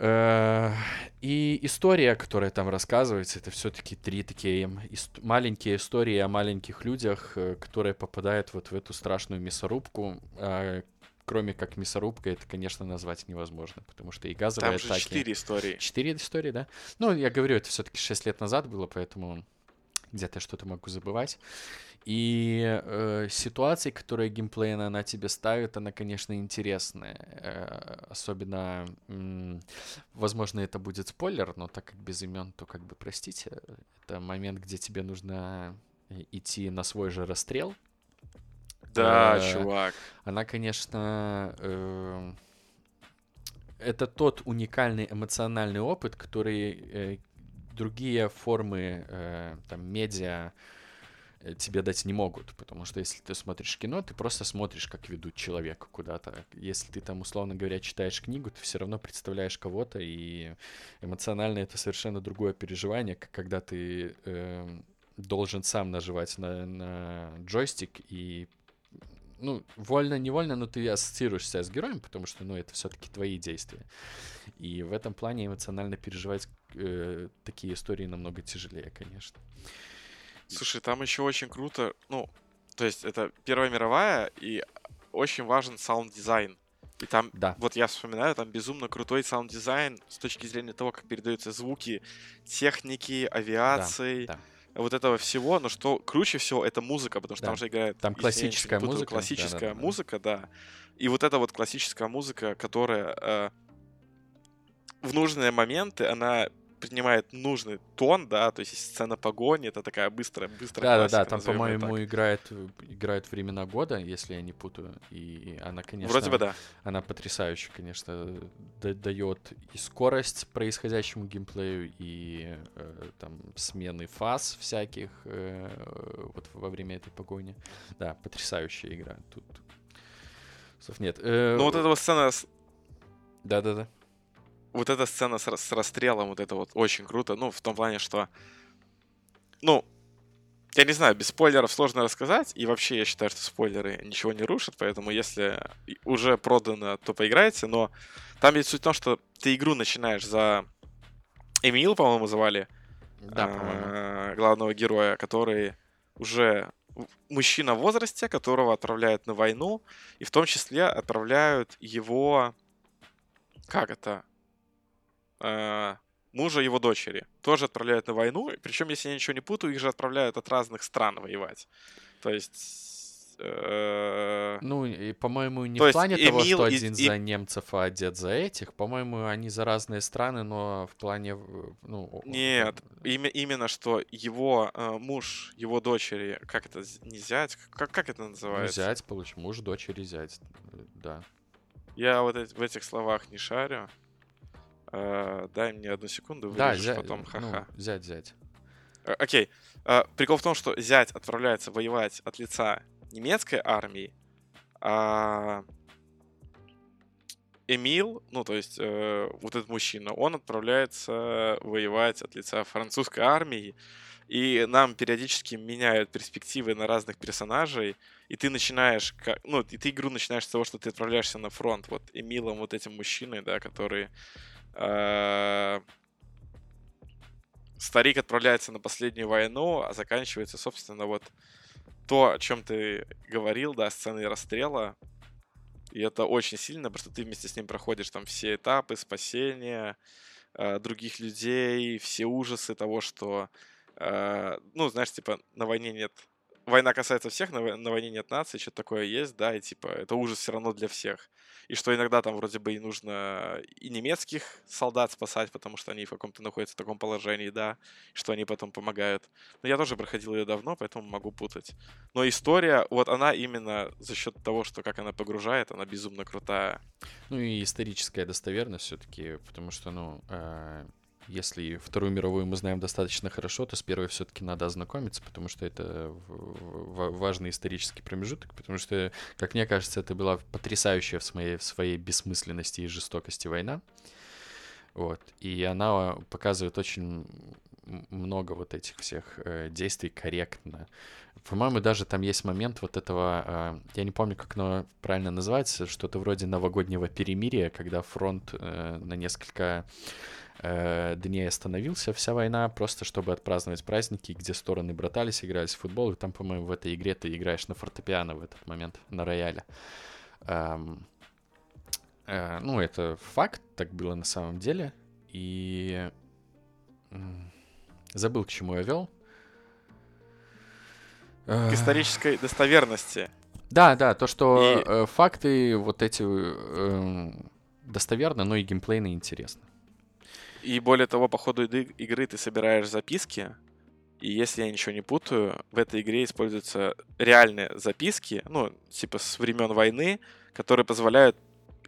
И история, которая там рассказывается, это все-таки три такие ист- маленькие истории о маленьких людях, э, которые попадают вот в эту страшную мясорубку. А, кроме как мясорубка, это, конечно, назвать невозможно, потому что и газовые Там же четыре истории. Четыре истории, да? Ну, я говорю, это все-таки шесть лет назад было, поэтому где-то что-то могу забывать. И э, ситуации, которые геймплейно она тебе ставит, она, конечно, интересная. Э, особенно, м- возможно, это будет спойлер, но так как без имен, то как бы простите. Это момент, где тебе нужно идти на свой же расстрел. Да, э, чувак. Она, конечно, э, это тот уникальный эмоциональный опыт, который э, другие формы э, там медиа Э, тебе дать не могут, потому что если ты смотришь кино, ты просто смотришь, как ведут человека куда-то. Если ты там, условно говоря, читаешь книгу, ты все равно представляешь кого-то, и эмоционально это совершенно другое переживание, как когда ты э, должен сам наживать на, на джойстик и ну, вольно-невольно, но ты ассоциируешься с героем, потому что, ну, это все-таки твои действия. И в этом плане эмоционально переживать э, такие истории намного тяжелее, конечно. Слушай, там еще очень круто, ну, то есть это Первая мировая, и очень важен саунд-дизайн. И там, да. вот я вспоминаю, там безумно крутой саунд-дизайн с точки зрения того, как передаются звуки техники, авиации, да, да. Вот этого всего. Но что круче всего, это музыка, потому что да. там же играет... Там классическая музыка. Классическая да, да, музыка, да. да. И вот эта вот классическая музыка, которая э, в нужные моменты, она принимает нужный тон, да, то есть сцена погони, это такая быстрая, быстрая Да, да, да, там, по-моему, играет, играют времена года, если я не путаю, и она, конечно... Вроде бы да. Она потрясающе, конечно, дает и скорость происходящему геймплею, и э, там смены фаз всяких э, вот во время этой погони. Да, потрясающая игра. Тут слов нет. Э, ну вот эта вот сцена... Да-да-да вот эта сцена с, с расстрелом, вот это вот очень круто. Ну, в том плане, что... Ну, я не знаю, без спойлеров сложно рассказать. И вообще я считаю, что спойлеры ничего не рушат. Поэтому если уже продано, то поиграйте. Но там есть суть в том, что ты игру начинаешь за Эмил, по-моему, звали. Да, по-моему. Главного героя, который уже мужчина в возрасте, которого отправляют на войну. И в том числе отправляют его... Как это? Э, мужа его дочери. Тоже отправляют на войну. Причем, если я ничего не путаю, их же отправляют от разных стран воевать. То есть... Э... Ну, и, по-моему, не То в плане того, что один и... за немцев, а дед за этих. По-моему, они за разные страны, но в плане... Ну, Нет, имя, именно что его э, муж, его дочери, как это, не зять? Как, как это называется? Ну, зять, получил, муж, дочери, зять, да. Я вот в этих словах не шарю. Uh, дай мне одну секунду, да, зя... потом ха-ха. Ну, зять, зять. Uh, окей. Uh, прикол в том, что зять отправляется воевать от лица немецкой армии, а Эмил, ну, то есть э, вот этот мужчина, он отправляется воевать от лица французской армии, и нам периодически меняют перспективы на разных персонажей, и ты начинаешь, ну, и ты игру начинаешь с того, что ты отправляешься на фронт, вот Эмилом, вот этим мужчиной, да, который Э, старик отправляется на последнюю войну, а заканчивается, собственно, вот то, о чем ты говорил, да, сцены расстрела. И это очень сильно, потому что ты вместе с ним проходишь там все этапы спасения э, других людей, все ужасы того, что, э, ну, знаешь, типа, на войне нет война касается всех, на, на войне нет нации, что-то такое есть, да, и типа это ужас все равно для всех. И что иногда там вроде бы и нужно и немецких солдат спасать, потому что они в каком-то находятся в таком положении, да, что они потом помогают. Но я тоже проходил ее давно, поэтому могу путать. Но история, вот она именно за счет того, что как она погружает, она безумно крутая. Ну и историческая достоверность все-таки, потому что, ну, э, если Вторую мировую мы знаем достаточно хорошо, то с первой все-таки надо ознакомиться, потому что это важный исторический промежуток, потому что, как мне кажется, это была потрясающая в своей, в своей бессмысленности и жестокости война. Вот. И она показывает очень много вот этих всех э, действий корректно. По-моему, даже там есть момент вот этого, э, я не помню, как оно правильно называется, что-то вроде новогоднего перемирия, когда фронт э, на несколько э, дней остановился вся война, просто чтобы отпраздновать праздники, где стороны братались, игрались в футбол, и там, по-моему, в этой игре ты играешь на фортепиано в этот момент, на рояле. Эм, э, ну, это факт, так было на самом деле, и забыл, к чему я вел. К исторической достоверности. Да, да, то, что и... э, факты вот эти э, достоверны, но и геймплейно интересно. И более того, по ходу игры ты собираешь записки, и если я ничего не путаю, в этой игре используются реальные записки, ну, типа с времен войны, которые позволяют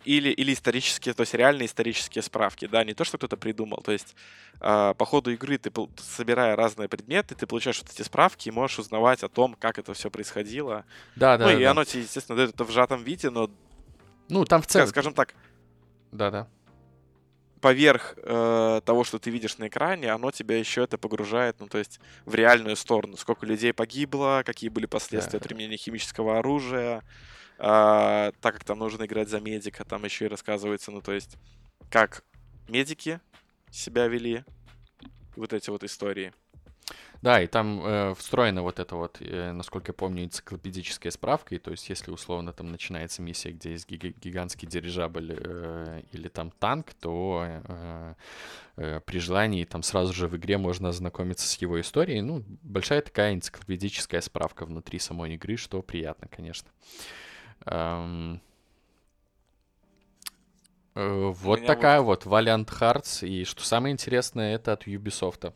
или, или исторические, то есть реальные исторические справки, да, не то, что кто-то придумал. То есть э, по ходу игры ты, собирая разные предметы, ты получаешь вот эти справки и можешь узнавать о том, как это все происходило. Да, да. Ну, да, и да. оно тебе, естественно, дает это в сжатом виде, но... Ну, там в целом... Скажем так... Да, да поверх э, того, что ты видишь на экране, оно тебя еще это погружает, ну, то есть в реальную сторону. Сколько людей погибло, какие были последствия да. применения химического оружия, э, так как там нужно играть за медика, там еще и рассказывается, ну, то есть как медики себя вели, вот эти вот истории. Да, и там э, встроена вот эта вот, э, насколько я помню, энциклопедическая справка. И то есть, если условно там начинается миссия, где есть гиг- гигантский дирижабль э, или там танк, то э, э, при желании там сразу же в игре можно ознакомиться с его историей. Ну, большая такая энциклопедическая справка внутри самой игры, что приятно, конечно. Эм... Э, Вот такая вот Valiant Hearts. И что самое интересное, это от Ubisoft.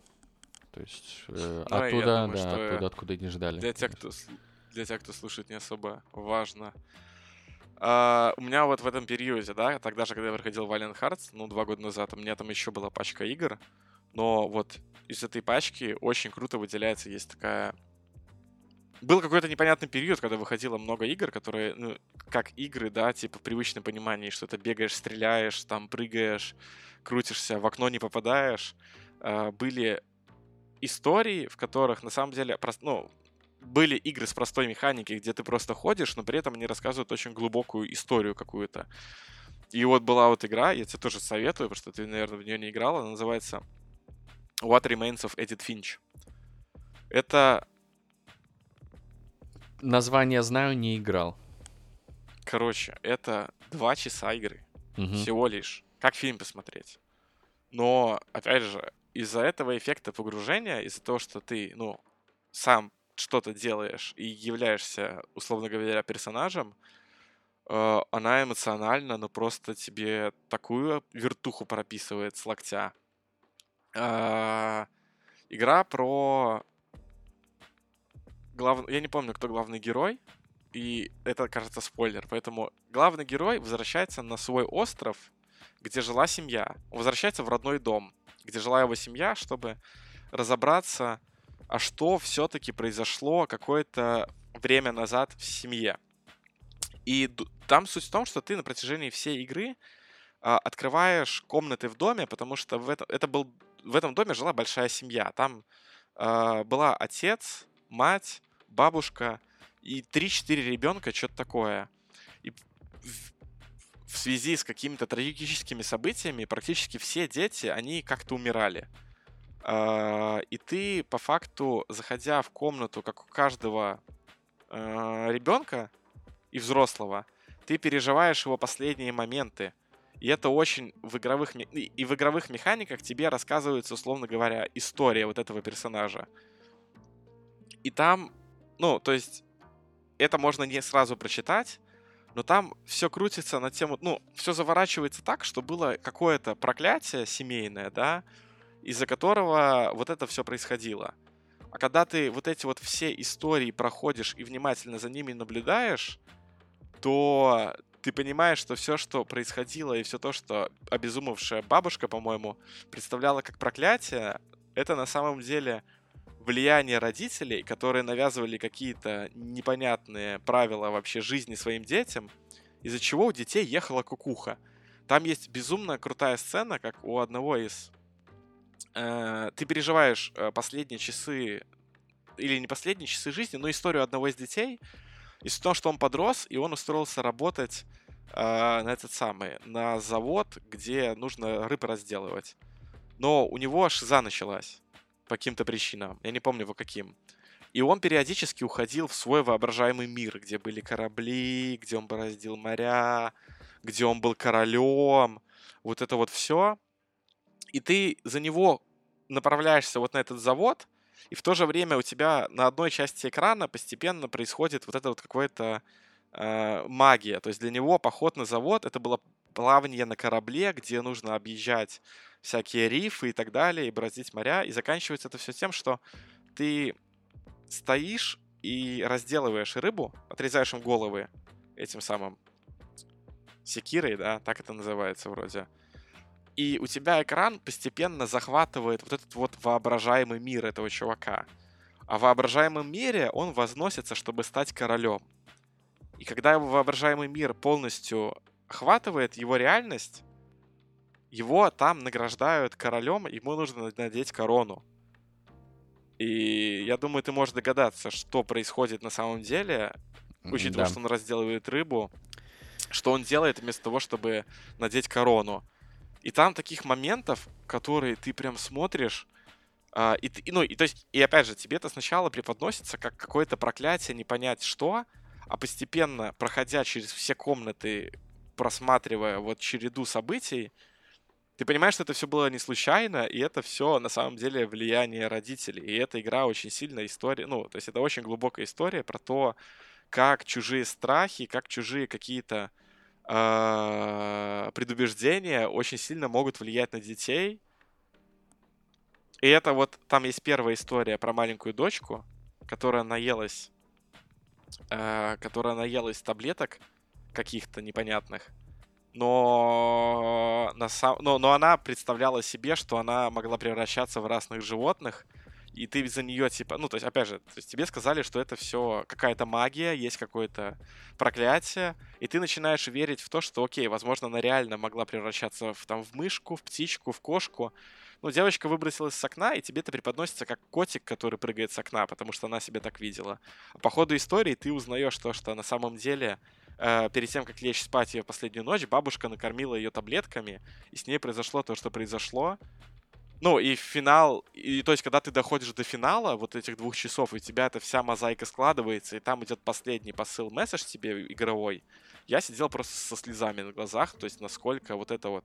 То есть э, Ну, оттуда, думаю, да, что оттуда, откуда и не ждали. для тех, кто, для тех, кто слушает, не особо важно. А, у меня вот в этом периоде, да, тогда же, когда я выходил Valiant Hearts, ну, два года назад, у меня там еще была пачка игр, но вот из этой пачки очень круто выделяется, есть такая... Был какой-то непонятный период, когда выходило много игр, которые, ну, как игры, да, типа в привычном понимании, что ты бегаешь, стреляешь, там прыгаешь, крутишься, в окно не попадаешь. А, были истории, в которых на самом деле, ну, были игры с простой механикой, где ты просто ходишь, но при этом они рассказывают очень глубокую историю какую-то. И вот была вот игра, я тебе тоже советую, потому что ты, наверное, в нее не играл, она называется What Remains of Edith Finch. Это, Название знаю, не играл. короче, это два часа игры. Мгм. Всего лишь. Как фильм посмотреть. Но, опять же, из-за этого эффекта погружения, из-за того, что ты, ну, сам что-то делаешь и являешься, условно говоря, персонажем, э, она эмоционально, ну, просто тебе такую вертуху прописывает с локтя. А, игра про... Глав... Я не помню, кто главный герой, и это, кажется, спойлер. Поэтому главный герой возвращается на свой остров, где жила семья. Он возвращается в родной дом, где жила его семья, чтобы разобраться, а что все-таки произошло какое-то время назад в семье. И там суть в том, что ты на протяжении всей игры а, открываешь комнаты в доме, потому что в этом, это был, в этом доме жила большая семья. Там а, была отец, мать, бабушка и 3-4 ребенка, что-то такое. И в, связи с какими-то трагическими событиями практически все дети, они как-то умирали. А, И ты, по факту, заходя в комнату, как у каждого ребенка и взрослого, ты переживаешь его последние моменты. И это очень в игровых... и в игровых механиках тебе рассказывается, условно говоря, история вот этого персонажа. И там, ну, то есть, это можно не сразу прочитать, но там все крутится на тему, ну, все заворачивается так, что было какое-то проклятие семейное, да, из-за которого вот это все происходило. А когда ты вот эти вот все истории проходишь и внимательно за ними наблюдаешь, то ты понимаешь, что все, что происходило, и все то, что обезумевшая бабушка, по-моему, представляла как проклятие, это на самом деле влияние родителей, которые навязывали какие-то непонятные правила вообще жизни своим детям, из-за чего у детей ехала кукуха. Там есть безумно крутая сцена, как у одного из... э, ты переживаешь э, последние часы, или не последние часы жизни, но историю одного из детей, из того, что он подрос, и он устроился работать э, на этот самый, на завод, где нужно рыбы разделывать. Но у него шиза началась по каким-то причинам. Я не помню, по каким. И он периодически уходил в свой воображаемый мир, где были корабли, где он бороздил моря, где он был королем. Вот это вот все. И ты за него направляешься вот на этот завод, и в то же время у тебя на одной части экрана постепенно происходит вот это вот какое-то э, магия. То есть для него поход на завод это было плавание на корабле, где нужно объезжать всякие рифы и так далее, и бороздить моря. И заканчивается это все тем, что ты стоишь и разделываешь рыбу, отрезаешь им головы этим самым секирой, да, так это называется вроде. И у тебя экран постепенно захватывает вот этот вот воображаемый мир этого чувака. А в воображаемом мире он возносится, чтобы стать королем. И когда его воображаемый мир полностью охватывает его реальность, его там награждают королем, ему нужно надеть корону. И я думаю, ты можешь догадаться, что происходит на самом деле, учитывая, Да. что он разделывает рыбу, что он делает вместо того, чтобы надеть корону. И там таких моментов, которые ты прям смотришь, а, и, и, ну, и, то есть, и опять же, тебе это сначала преподносится как какое-то проклятие, не понять что, а постепенно, проходя через все комнаты, просматривая вот череду событий, ты понимаешь, что это все было не случайно, и это все на самом деле влияние родителей. И эта игра очень сильная история, ну, то есть это очень глубокая история про то, как чужие страхи, как чужие какие-то э, предубеждения очень сильно могут влиять на детей. И это вот, там есть первая история про маленькую дочку, которая наелась, э, которая наелась таблеток каких-то непонятных, но, на сам... но, но она представляла себе, что она могла превращаться в разных животных, и ты за нее, типа, ну, то есть, опять же, то есть тебе сказали, что это все какая-то магия, есть какое-то проклятие, и ты начинаешь верить в то, что, окей, возможно, она реально могла превращаться в, там, в мышку, в птичку, в кошку. Ну, девочка выбросилась с окна, и тебе это преподносится как котик, который прыгает с окна, потому что она себя так видела. А по ходу истории ты узнаешь то, что на самом деле э, перед тем, как лечь спать ее последнюю ночь, бабушка накормила ее таблетками, и с ней произошло то, что произошло. Ну, и финал, и то есть, когда ты доходишь до финала вот этих двух часов, у тебя эта вся мозаика складывается, и там идет последний посыл месседж тебе игровой, я сидел просто со слезами на глазах, то есть, насколько вот эта вот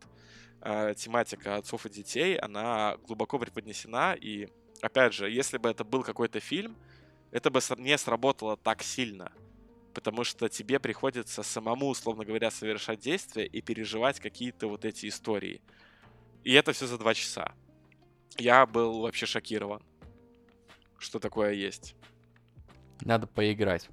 э, тематика отцов и детей, она глубоко преподнесена, и, опять же, если бы это был какой-то фильм, это бы не сработало так сильно, потому что тебе приходится самому, условно говоря, совершать действия и переживать какие-то вот эти истории. И это все за два часа я был вообще шокирован, что такое есть. Надо поиграть.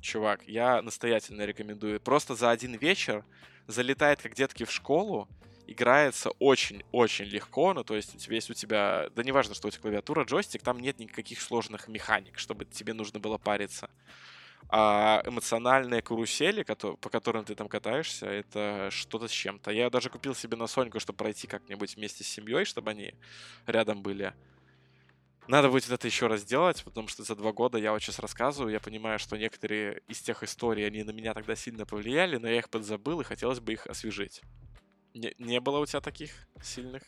Чувак, я настоятельно рекомендую. Просто за один вечер залетает как детки в школу, играется очень-очень легко, ну, то есть, если у тебя, да не важно, что у тебя клавиатура, джойстик, там нет никаких сложных механик, чтобы тебе нужно было париться. А эмоциональные карусели, по которым ты там катаешься, это что-то с чем-то. Я даже купил себе на Соньку, чтобы пройти как-нибудь вместе с семьей, чтобы они рядом были. Надо будет это еще раз сделать, потому что за два года я вот сейчас рассказываю, я понимаю, что некоторые из тех историй, они на меня тогда сильно повлияли, но я их подзабыл, и хотелось бы их освежить. Не, не было у тебя таких сильных?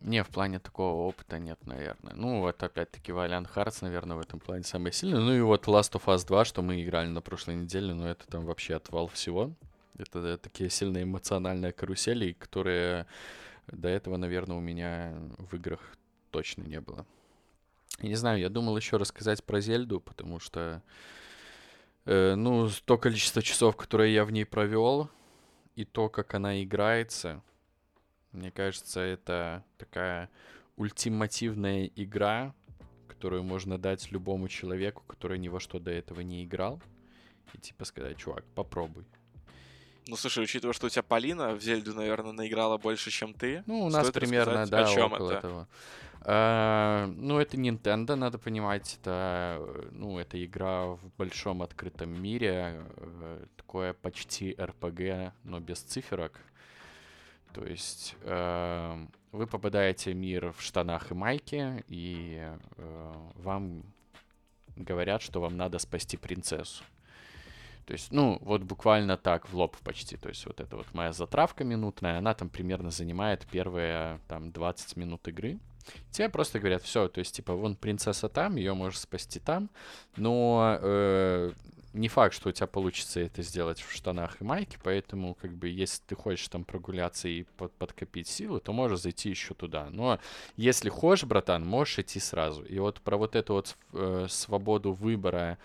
Не, в плане такого опыта нет, наверное. Ну, вот опять-таки Valiant Hearts, наверное, в этом плане самый сильный. Ну и вот Last of Us 2, что мы играли на прошлой неделе, но это там вообще отвал всего. Это, это такие сильные эмоциональные карусели, которые до этого, наверное, у меня в играх точно не было. Я не знаю, я думал еще рассказать про Зельду, потому что, э, ну, то количество часов, которые я в ней провел, и то, как она играется, мне кажется, это такая ультимативная игра, которую можно дать любому человеку, который ни во что до этого не играл. И типа сказать, чувак, попробуй. Ну, слушай, учитывая, что у тебя Полина в Зельду, наверное, наиграла больше, чем ты. Ну, у нас примерно, да, о чем около это? этого. А, ну, это Nintendo, надо понимать. Это, ну, это игра в большом открытом мире. Э, такое почти RPG, но без циферок. То есть э, вы попадаете в мир в штанах и майке, и э, вам говорят, что вам надо спасти принцессу. То есть, ну, вот буквально так в лоб почти. То есть вот эта вот моя затравка минутная, она там примерно занимает первые там 20 минут игры. Тебе просто говорят, все, то есть, типа, вон принцесса там, ее можешь спасти там, но э, не факт, что у тебя получится это сделать в штанах и майке, поэтому, как бы, если ты хочешь там прогуляться и под, подкопить силы, то можешь зайти еще туда. Но если хочешь, братан, можешь идти сразу. И вот про вот эту вот э, свободу выбора,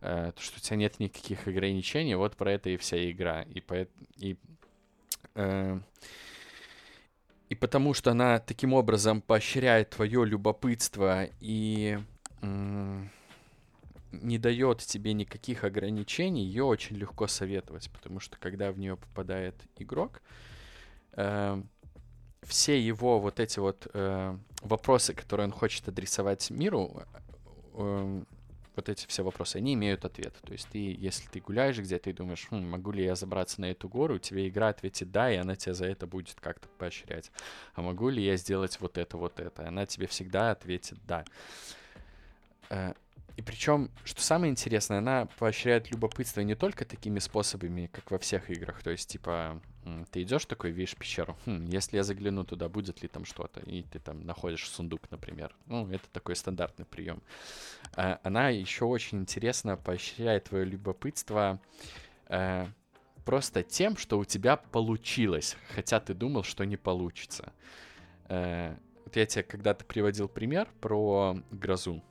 э, то, что у тебя нет никаких ограничений, вот про это и вся игра. И, по, и, э, и потому что она таким образом поощряет твое любопытство и... Э, не дает тебе никаких ограничений, ее очень легко советовать, потому что когда в нее попадает игрок, э, все его вот эти вот э, вопросы, которые он хочет адресовать миру, э, вот эти все вопросы, они имеют ответ. То есть ты, если ты гуляешь где-то и думаешь, хм, могу ли я забраться на эту гору, тебе игра ответит да, и она тебя за это будет как-то поощрять. А могу ли я сделать вот это, вот это? Она тебе всегда ответит да. И причем, что самое интересное, она поощряет любопытство не только такими способами, как во всех играх. То есть, типа, ты идешь такой, видишь пещеру, хм, если я загляну туда, будет ли там что-то, и ты там находишь сундук, например. Ну, это такой стандартный прием. А она еще очень интересно поощряет твое любопытство э, просто тем, что у тебя получилось, хотя ты думал, что не получится. Э, вот я тебе когда-то приводил пример про грозу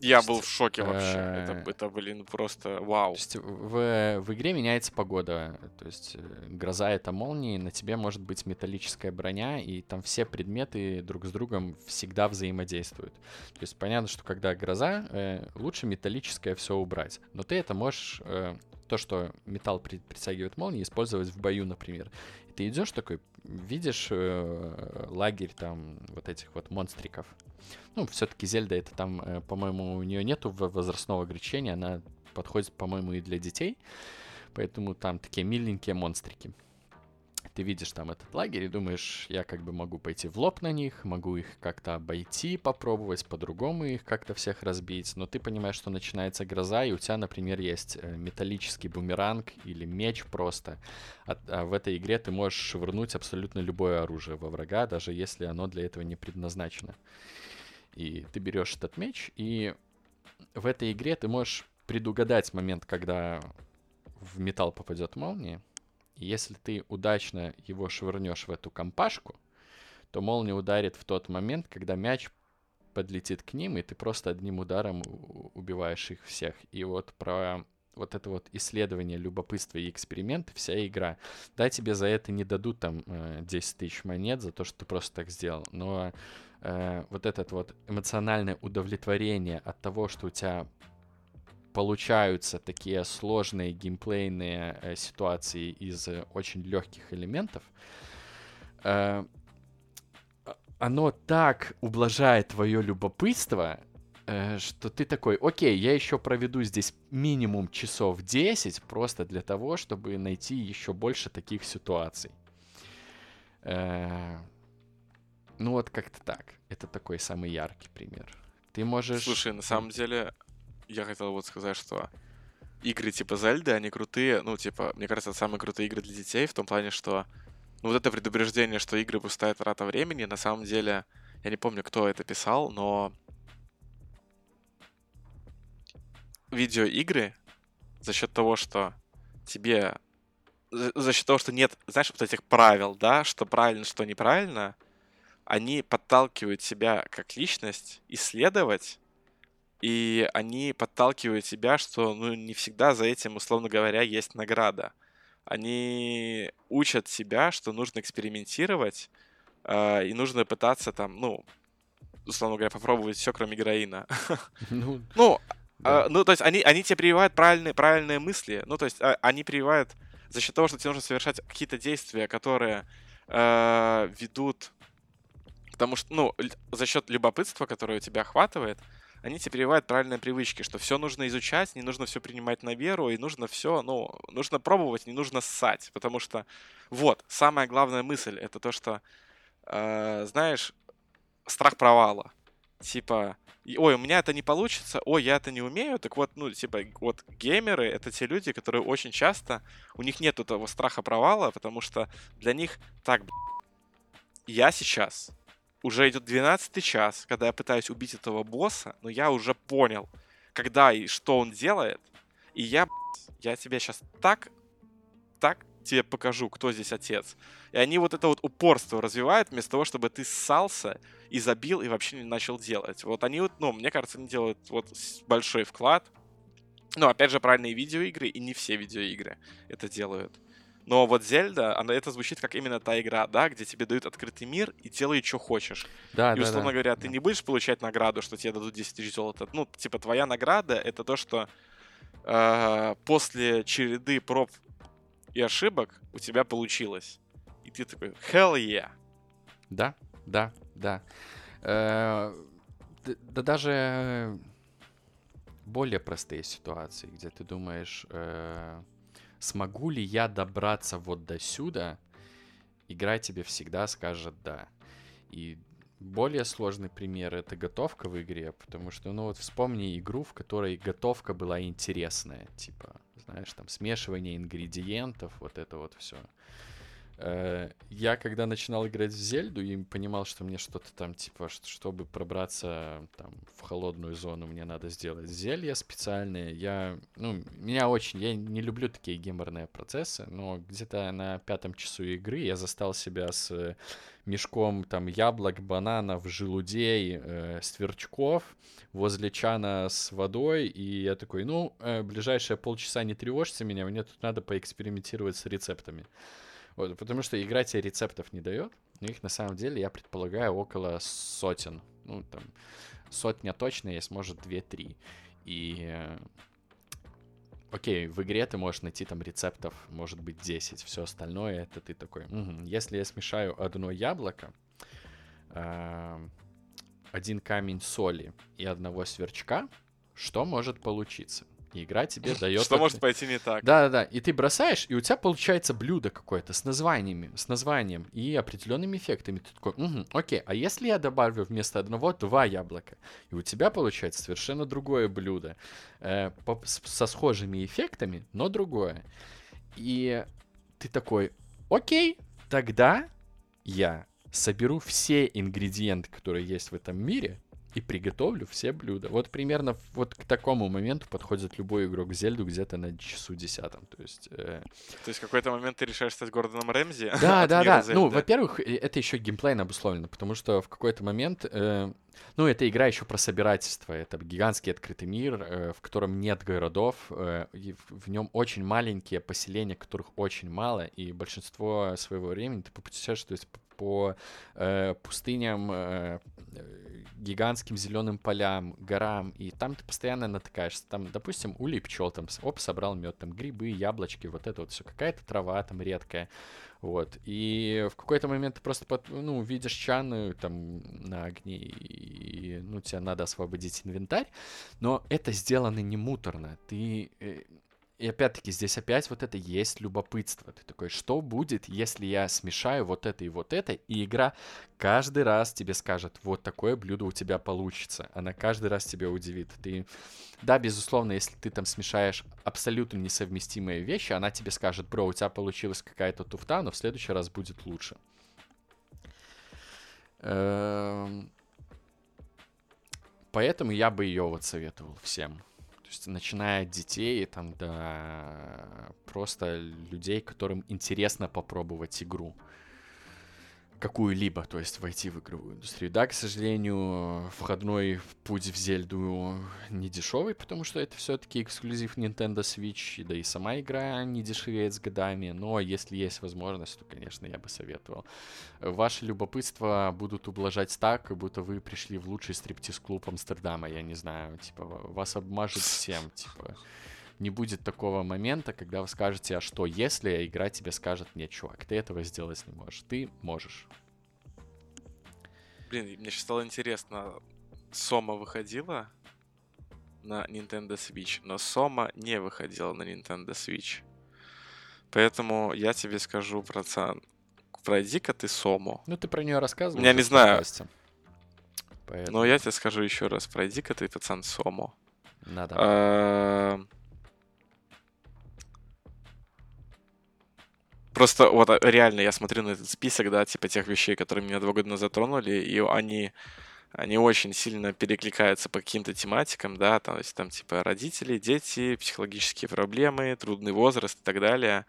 Я был в шоке вообще. Это, э, это, блин, просто вау. То есть в, в игре меняется погода. То есть э, гроза это молнии, на тебе может быть металлическая броня, и там все предметы друг с другом всегда взаимодействуют. То есть понятно, что когда гроза, э, лучше металлическое все убрать. Но ты это можешь, э, то, что металл при, притягивает молнии, использовать в бою, например. Ты идешь такой, видишь э, лагерь там вот этих вот монстриков. Ну, все-таки Зельда это там, э, по-моему, у нее нету возрастного ограничения, она подходит, по-моему, и для детей. Поэтому там такие миленькие монстрики. Ты видишь там этот лагерь и думаешь, я как бы могу пойти в лоб на них, могу их как-то обойти, попробовать по-другому их как-то всех разбить. Но ты понимаешь, что начинается гроза, и у тебя, например, есть э, металлический бумеранг или меч просто. А, а в этой игре ты можешь швырнуть абсолютно любое оружие во врага, даже если оно для этого не предназначено. И ты берешь этот меч, и в этой игре ты можешь предугадать момент, когда в металл попадет молния. И если ты удачно его швырнешь в эту компашку, то молния ударит в тот момент, когда мяч подлетит к ним, и ты просто одним ударом убиваешь их всех. И вот про вот это вот исследование, любопытство и эксперимент, вся игра. Да, тебе за это не дадут там 10 э, тысяч монет за то, что ты просто так сделал, но э, вот это вот эмоциональное удовлетворение от того, что у тебя получаются такие сложные геймплейные э, ситуации из э, очень легких элементов, э, оно так ублажает твое любопытство, что ты такой, окей, я еще проведу здесь минимум часов 10 просто для того, чтобы найти еще больше таких ситуаций. Ну вот как-то так. Это такой самый яркий пример. Ты можешь... Слушай, на самом деле, я хотел вот сказать, что игры типа Зельды, они крутые. Ну, типа, мне кажется, это самые крутые игры для детей в том плане, что ну, вот это предупреждение, что игры пустая трата времени, на самом деле, я не помню, кто это писал, но видеоигры за счет того, что тебе за счет того, что нет, знаешь, вот этих правил, да, что правильно, что неправильно, они подталкивают себя как личность исследовать, и они подталкивают себя, что ну, не всегда за этим, условно говоря, есть награда. Они учат себя, что нужно экспериментировать, э, и нужно пытаться там, ну, условно говоря, попробовать все, кроме героина. Ну, ну, да. э, ну, то есть они, они тебе прививают правильные, правильные мысли. Ну, то есть э, они прививают за счет того, что тебе нужно совершать какие-то действия, которые э, ведут Потому что, ну, за счет любопытства, которое тебя охватывает, они тебе прививают правильные привычки, что все нужно изучать, не нужно все принимать на веру, и нужно все, ну, нужно пробовать, не нужно ссать. Потому что, вот, самая главная мысль, это то, что, э, знаешь, страх провала. Типа, ой, у меня это не получится, ой, я это не умею. Так вот, ну, типа, вот геймеры — это те люди, которые очень часто, у них нет этого страха провала, потому что для них так, я сейчас уже идет 12 час, когда я пытаюсь убить этого босса, но я уже понял, когда и что он делает. И я, я тебе сейчас так, так тебе покажу, кто здесь отец. И они вот это вот упорство развивают, вместо того, чтобы ты ссался и забил, и вообще не начал делать. Вот они вот, ну, мне кажется, они делают вот большой вклад. Но, опять же, правильные видеоигры, и не все видеоигры это делают. Но вот Зельда, она это звучит как именно та игра, да, где тебе дают открытый мир и делай, что хочешь. Да, и, да, условно да. говоря, ты не будешь получать награду, что тебе дадут 10 тысяч золота. Ну, типа, твоя награда — это то, что э, после череды проб и ошибок у тебя получилось. И ты такой, hell yeah. Да, да, да. Э, да, да даже более простые ситуации, где ты думаешь... Э, смогу ли я добраться вот до сюда, игра тебе всегда скажет «да». И более сложный пример — это готовка в игре, потому что, ну вот вспомни игру, в которой готовка была интересная, типа, знаешь, там смешивание ингредиентов, вот это вот все. Э, я когда начинал играть в Зельду и понимал, что мне что-то там, типа, чтобы пробраться там в холодную зону, мне надо сделать зелья специальные. Я, ну, меня очень, я не люблю такие геморные процессы, но где-то на пятом часу игры я застал себя с мешком там яблок, бананов, желудей, э, сверчков возле чана с водой, и я такой, ну, э, ближайшие полчаса не тревожьте меня, мне тут надо поэкспериментировать с рецептами. Вот, потому что игра тебе рецептов не дает, но их на самом деле, я предполагаю, около сотен. Ну, там, сотня точно есть, может, две-три. И э, окей, в игре ты можешь найти там рецептов, может быть, 10. Все остальное это ты такой, угу. если я смешаю одно яблоко, э, один камень соли и одного сверчка, что может получиться? И игра тебе дает... Что может пойти не так. Да-да-да. И ты бросаешь, и у тебя получается блюдо какое-то с названиями, с названием и определенными эффектами. Ты такой, угу, окей, а если я добавлю вместо одного два яблока? И у тебя получается совершенно другое блюдо. Э, по, со схожими эффектами, но другое. И ты такой, окей, тогда я соберу все ингредиенты, которые есть в этом мире, и приготовлю все блюда. Вот примерно вот к такому моменту подходит любой игрок в Зельду где-то на часу десятом. То есть... Э... То есть в какой-то момент ты решаешь стать Гордоном Рэмзи? Да, да, да. Ну, во-первых, это еще геймплейно обусловлено, потому что в какой-то момент... Э... Ну, эта игра еще про собирательство. Это гигантский открытый мир, э, в котором нет городов. Э, и в нем очень маленькие поселения, которых очень мало, и большинство своего времени ты путешествуешь по э, пустыням, э, гигантским зеленым полям, горам, и там ты постоянно натыкаешься. Там, допустим, улей пчел, там, оп, собрал мед, там грибы, яблочки, вот это вот все, какая-то трава там редкая. Вот. И в какой-то момент ты просто, ну, видишь чан там на огне, и, ну, тебе надо освободить инвентарь, но это сделано не муторно. Ты э, и опять-таки здесь опять вот это есть любопытство. Ты такой, что будет, если я смешаю вот это и вот это, и игра каждый раз тебе скажет, вот такое блюдо у тебя получится. Она каждый раз тебя удивит. Ты, да, безусловно, если ты там смешаешь абсолютно несовместимые вещи, она тебе скажет, бро, у тебя получилась какая-то туфта, но в следующий раз будет лучше. Эм, поэтому я бы ее вот советовал всем. То есть начиная от детей там до просто людей, которым интересно попробовать игру какую-либо, то есть войти в игровую индустрию. Да, к сожалению, входной путь в Зельду не дешевый, потому что это все-таки эксклюзив Nintendo Switch, да и сама игра не дешевеет с годами, но если есть возможность, то, конечно, я бы советовал. Ваше любопытство будут ублажать так, как будто вы пришли в лучший стриптиз-клуб Амстердама, я не знаю, типа, вас обмажут всем, типа не будет такого момента, когда вы скажете, а что, если игра тебе скажет, нет, чувак, ты этого сделать не можешь. Ты можешь. Блин, мне сейчас стало интересно, Сома выходила на Nintendo Switch, но Сома не выходила на Nintendo Switch. Поэтому я тебе скажу, пацан, пройди-ка ты Сому. Ну, ты про нее рассказывал. Я не знаю. Поэтому... Но я тебе скажу еще раз, пройди-ка ты, пацан, Сому. Надо. Просто вот а, реально я смотрю на этот список, да, типа тех вещей, которые меня два года назад тронули, и они, они очень сильно перекликаются по каким-то тематикам, да, там, есть там типа родители, дети, психологические проблемы, трудный возраст и так далее.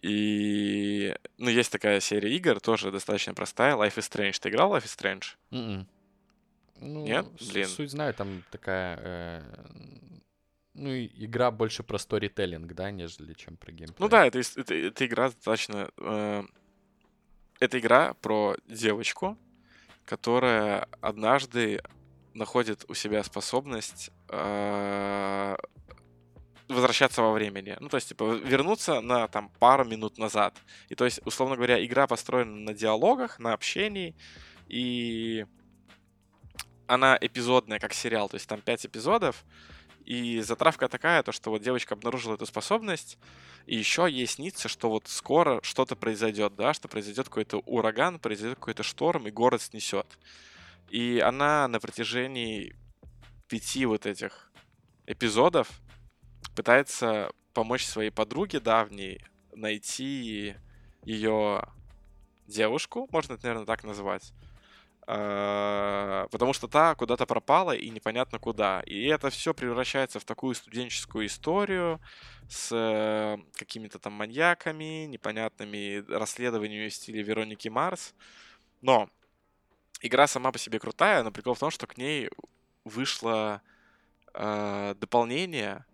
И, ну, есть такая серия игр, тоже достаточно простая, Life is Strange. Ты играл Life is Strange? Mm-mm. М-м. Ну, Нет? Блин. Суть знаю, там такая э, ну, игра больше про сторителлинг, да, нежели чем про геймплей. Ну да, это, это, это игра достаточно... Э, это игра про девочку, которая однажды находит у себя способность э, возвращаться во времени. Ну, то есть, типа, вернуться на там пару минут назад. И то есть, условно говоря, игра построена на диалогах, на общении, и она эпизодная, как сериал. То есть там пять эпизодов, и затравка такая, то, что вот девочка обнаружила эту способность, и еще ей снится, что вот скоро что-то произойдет, да, что произойдет какой-то ураган, произойдет какой-то шторм, и город снесет. И она на протяжении пяти вот этих эпизодов пытается помочь своей подруге давней найти ее девушку, можно это, наверное, так назвать, потому что та куда-то пропала и непонятно куда. И это все превращается в такую студенческую историю с э, какими-то там маньяками, непонятными расследованиями в стиле Вероники Марс. Но игра сама по себе крутая, но прикол в том, что к ней вышло э, дополнение.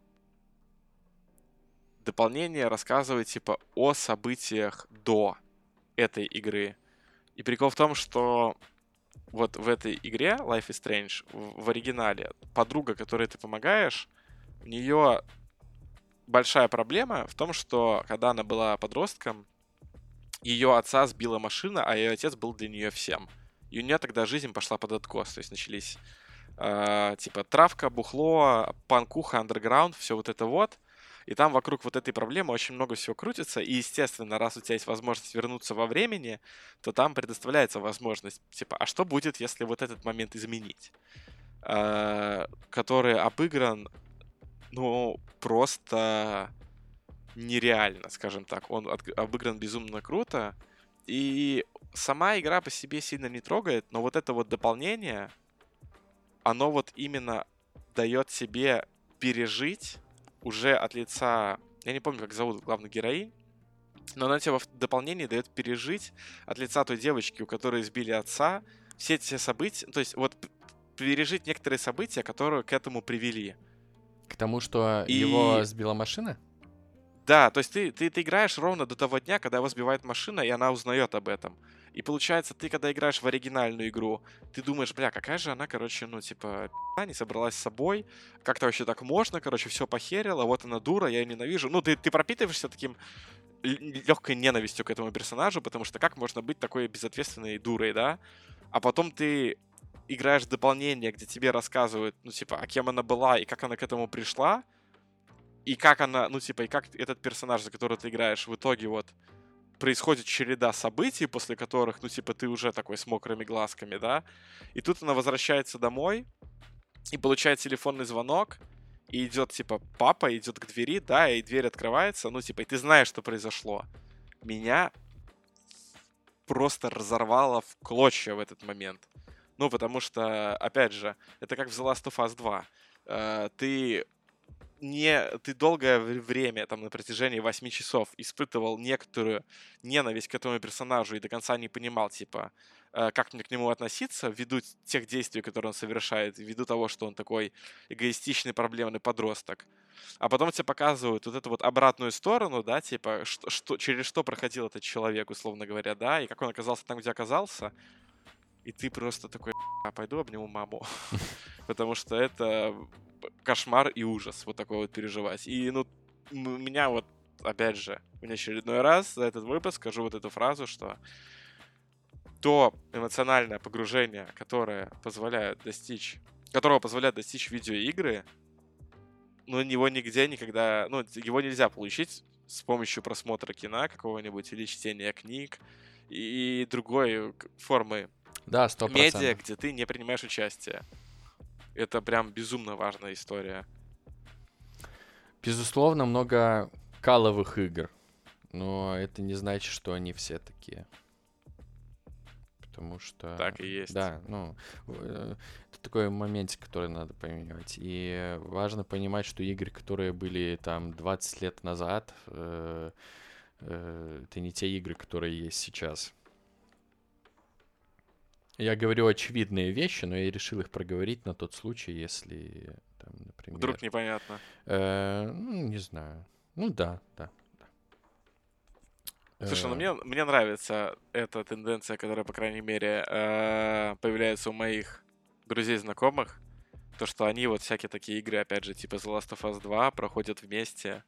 Дополнение рассказывает типа о событиях до этой игры. И прикол в том, что вот в этой игре Life is Strange, в, оригинале, подруга, которой ты помогаешь, у нее большая проблема в том, что когда она была подростком, ее отца сбила машина, а ее отец был для нее всем. И у нее тогда жизнь пошла под откос. То есть начались э, типа травка, бухло, панкуха, андерграунд, все вот это вот. И там вокруг вот этой проблемы очень много всего крутится. И, естественно, раз у тебя есть возможность вернуться во времени, то там предоставляется возможность, типа, а что будет, если вот этот момент изменить? Э, который обыгран, ну, просто нереально, скажем так. Он обыгран безумно круто. И сама игра по себе сильно не трогает, но вот это вот дополнение, оно вот именно дает себе пережить уже от лица... Я не помню, как зовут главную героинь, но она тебе в дополнении дает пережить от лица той девочки, у которой сбили отца, все эти события, то есть вот пережить некоторые события, которые к этому привели. К тому, что И... его сбила машина? Да, то есть ты, ты, ты играешь ровно до того дня, когда его сбивает машина, и она узнает об этом. И получается, ты когда играешь в оригинальную игру, ты думаешь, бля, какая же она, короче, ну, типа, не собралась с собой, как-то вообще так можно, короче, все похерила, вот она дура, я ее ненавижу. Ну, ты, ты пропитываешься таким легкой ненавистью к этому персонажу, потому что как можно быть такой безответственной дурой, да? А потом ты играешь дополнение, где тебе рассказывают, ну, типа, а кем она была и как она к этому пришла, и как она, ну, типа, и как этот персонаж, за которого ты играешь, в итоге вот происходит череда событий, после которых, ну, типа, ты уже такой с мокрыми глазками, да, и тут она возвращается домой и получает телефонный звонок, и идет, типа, папа идет к двери, да, и дверь открывается, ну, типа, и ты знаешь, что произошло. Меня просто разорвало в клочья в этот момент. Ну, потому что, опять же, это как в The Last of Us 2. Uh, ты не, ты долгое время, там, на протяжении 8 часов испытывал некоторую ненависть к этому персонажу и до конца не понимал, типа, э, как мне к нему относиться ввиду тех действий, которые он совершает, ввиду того, что он такой эгоистичный, проблемный подросток. А потом тебе показывают вот эту вот обратную сторону, да, типа, что, что, через что проходил этот человек, условно говоря, да, и как он оказался там, где оказался, и ты просто такой, а пойду обниму маму. Потому что это кошмар и ужас вот такой вот переживать. И, ну, меня вот, опять же, в очередной раз за этот выпуск скажу вот эту фразу, что то эмоциональное погружение, которое позволяет достичь, которого позволяет достичь видеоигры, ну, его нигде никогда, ну, его нельзя получить с помощью просмотра кино какого-нибудь или чтения книг и другой формы да, 100%. медиа, где ты не принимаешь участие. Это прям безумно важная история. Безусловно, много каловых игр. Но это не значит, что они все такие. Потому что... Так и есть. Да, ну, это такой момент, который надо поменять. И важно понимать, что игры, которые были там 20 лет назад, э, э, это не те игры, которые есть сейчас. Я говорю очевидные вещи, но я решил их проговорить на тот случай, если, там, например... Вдруг непонятно. Э, ну, не знаю. Ну да, да. да. Слушай, ну э. мне, мне нравится эта тенденция, которая, по крайней мере, э, появляется у моих друзей знакомых. То, что они вот всякие такие игры, опять же, типа The Last of Us 2 проходят вместе.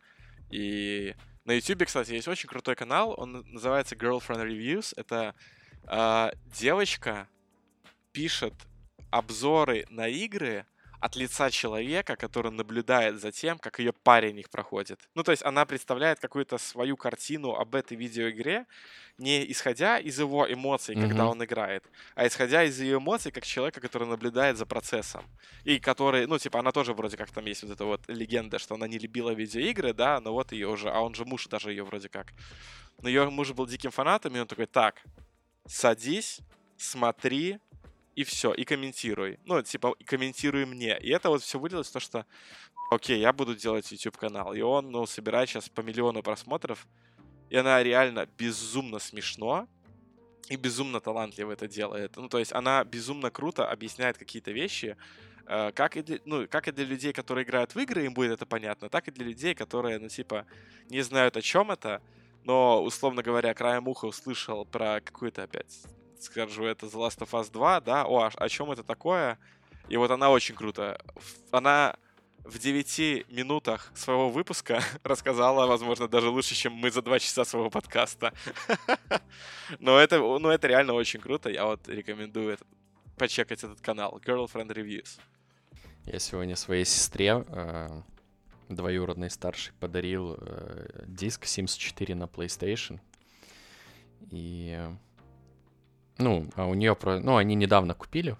И на YouTube, кстати, есть очень крутой канал, он называется Girlfriend Reviews. Это э, девочка, пишет обзоры на игры от лица человека, который наблюдает за тем, как ее парень их проходит. Ну, то есть она представляет какую-то свою картину об этой видеоигре, не исходя из его эмоций, mm-hmm. когда он играет, а исходя из ее эмоций, как человека, который наблюдает за процессом. И который, ну, типа, она тоже вроде как там есть вот эта вот легенда, что она не любила видеоигры, да, но вот ее уже, а он же муж даже ее вроде как. Но ее муж был диким фанатом, и он такой, так, садись, смотри, и все, и комментируй. Ну, типа, комментируй мне. И это вот все вылилось то, что окей, я буду делать YouTube канал. И он, ну, собирает сейчас по миллиону просмотров. И она реально безумно смешно и безумно талантливо это делает. Ну, то есть она безумно круто объясняет какие-то вещи, э, как и, для, ну, как и для людей, которые играют в игры, им будет это понятно, так и для людей, которые, ну, типа, не знают, о чем это, но, условно говоря, краем уха услышал про какую-то опять скажу, это The Last of Us 2, да, о, а о чем это такое? И вот она очень круто. Она в 9 минутах своего выпуска рассказала, возможно, даже лучше, чем мы за 2 часа своего подкаста. Но это, ну, это реально очень круто. Я вот рекомендую это, почекать этот канал. Girlfriend Reviews. Я сегодня своей сестре, э, двоюродной старшей, подарил э, диск Sims 4 на PlayStation. И ну, а у нее про... Ну, они недавно купили,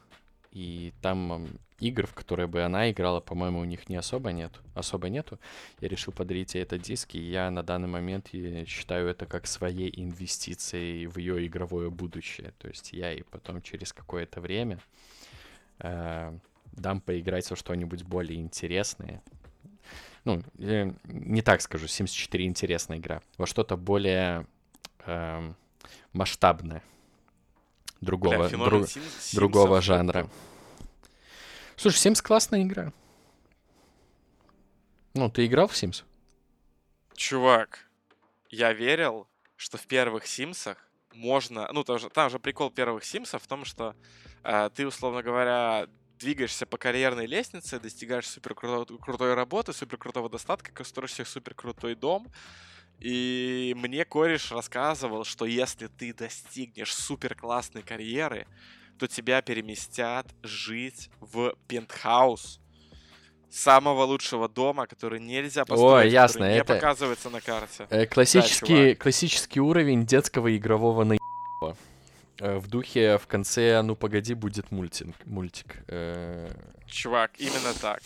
и там игр, в которые бы она играла, по-моему, у них не особо нет, особо нету. Я решил подарить ей этот диск, и я на данный момент считаю это как своей инвестицией в ее игровое будущее. То есть я ей потом через какое-то время э, дам поиграть во что-нибудь более интересное. Ну, э, не так скажу, 74 интересная игра, во что-то более э, масштабное другого, Бля, друг, Sims, другого жанра. Слушай, Sims классная игра. Ну, ты играл в Sims? Чувак, я верил, что в первых Симсах можно... Ну, там же, там же прикол первых Симсов в том, что э, ты, условно говоря, двигаешься по карьерной лестнице, достигаешь супер крутой, крутой работы, супер крутого достатка, строишь себе супер крутой дом, и мне кореш рассказывал, что если ты достигнешь супер классной карьеры, то тебя переместят жить в пентхаус самого лучшего дома, который нельзя построить, О, ясно, который не это... показывается на карте. Э, классический, да, классический уровень детского игрового наебства. Э, в духе в конце «Ну погоди» будет мультик. мультик. Э... Чувак, именно так.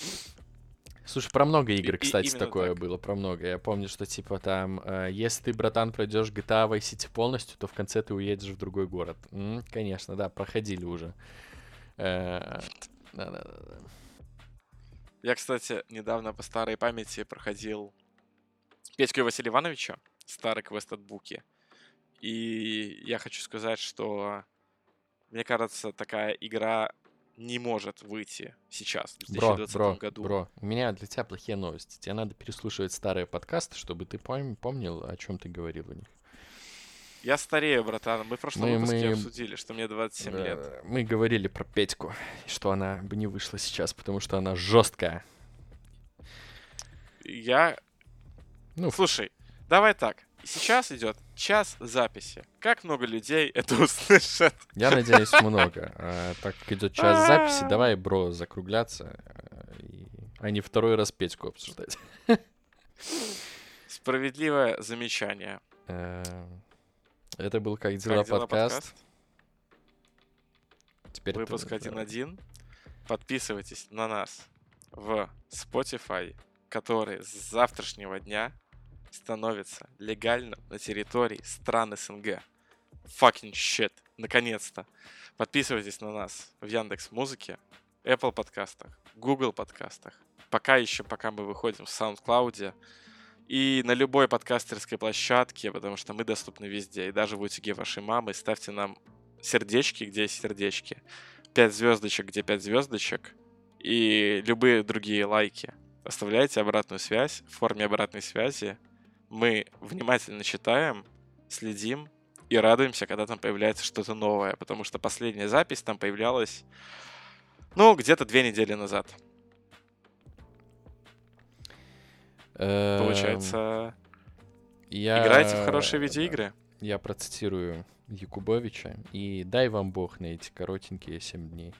Слушай, про много игр, кстати, такое так. было, про много. Я помню, что типа там, э, если ты, братан, пройдешь GTA Vice City полностью, то в конце ты уедешь в другой город. М-м, конечно, да, проходили уже. Э, да-да-да. Я, кстати, недавно по старой памяти проходил Петьку и Василия Ивановича, старый квест от Буки. И я хочу сказать, что мне кажется, такая игра не может выйти сейчас, в 2020 бро, бро, году. Бро, у меня для тебя плохие новости. Тебе надо переслушивать старые подкасты, чтобы ты пом- помнил, о чем ты говорил у них. Я старею, братан. Мы в прошлом мы, выпуске мы, обсудили, что мне 27 э, лет. Мы говорили про Петьку, что она бы не вышла сейчас, потому что она жесткая. Я... Ну, слушай, давай так. Сейчас идет час записи. Как много людей это услышат? Я надеюсь, много. А, так как идет час записи, давай, бро, закругляться, э, а не второй раз Петьку обсуждать. Справедливое замечание. Э, это был «Как дела, подкаст». Теперь Выпуск 1.1. Подписывайтесь на нас в Spotify, который с завтрашнего дня становится легальным на территории стран СНГ. Fucking shit. Наконец-то. Подписывайтесь на нас в Яндекс Музыке, Apple подкастах, Google подкастах. Пока еще, пока мы выходим в SoundCloud и на любой подкастерской площадке, потому что мы доступны везде. И даже в утюге вашей мамы ставьте нам сердечки, где сердечки. 5 звездочек, где 5 звездочек. И любые другие лайки. Оставляйте обратную связь в форме обратной связи мы внимательно читаем, следим и радуемся, когда там появляется что-то новое, потому что последняя запись там появлялась, ну, где-то две недели назад. Получается, я... играйте в хорошие видеоигры. Я процитирую Якубовича. И дай вам бог на эти коротенькие 7 дней.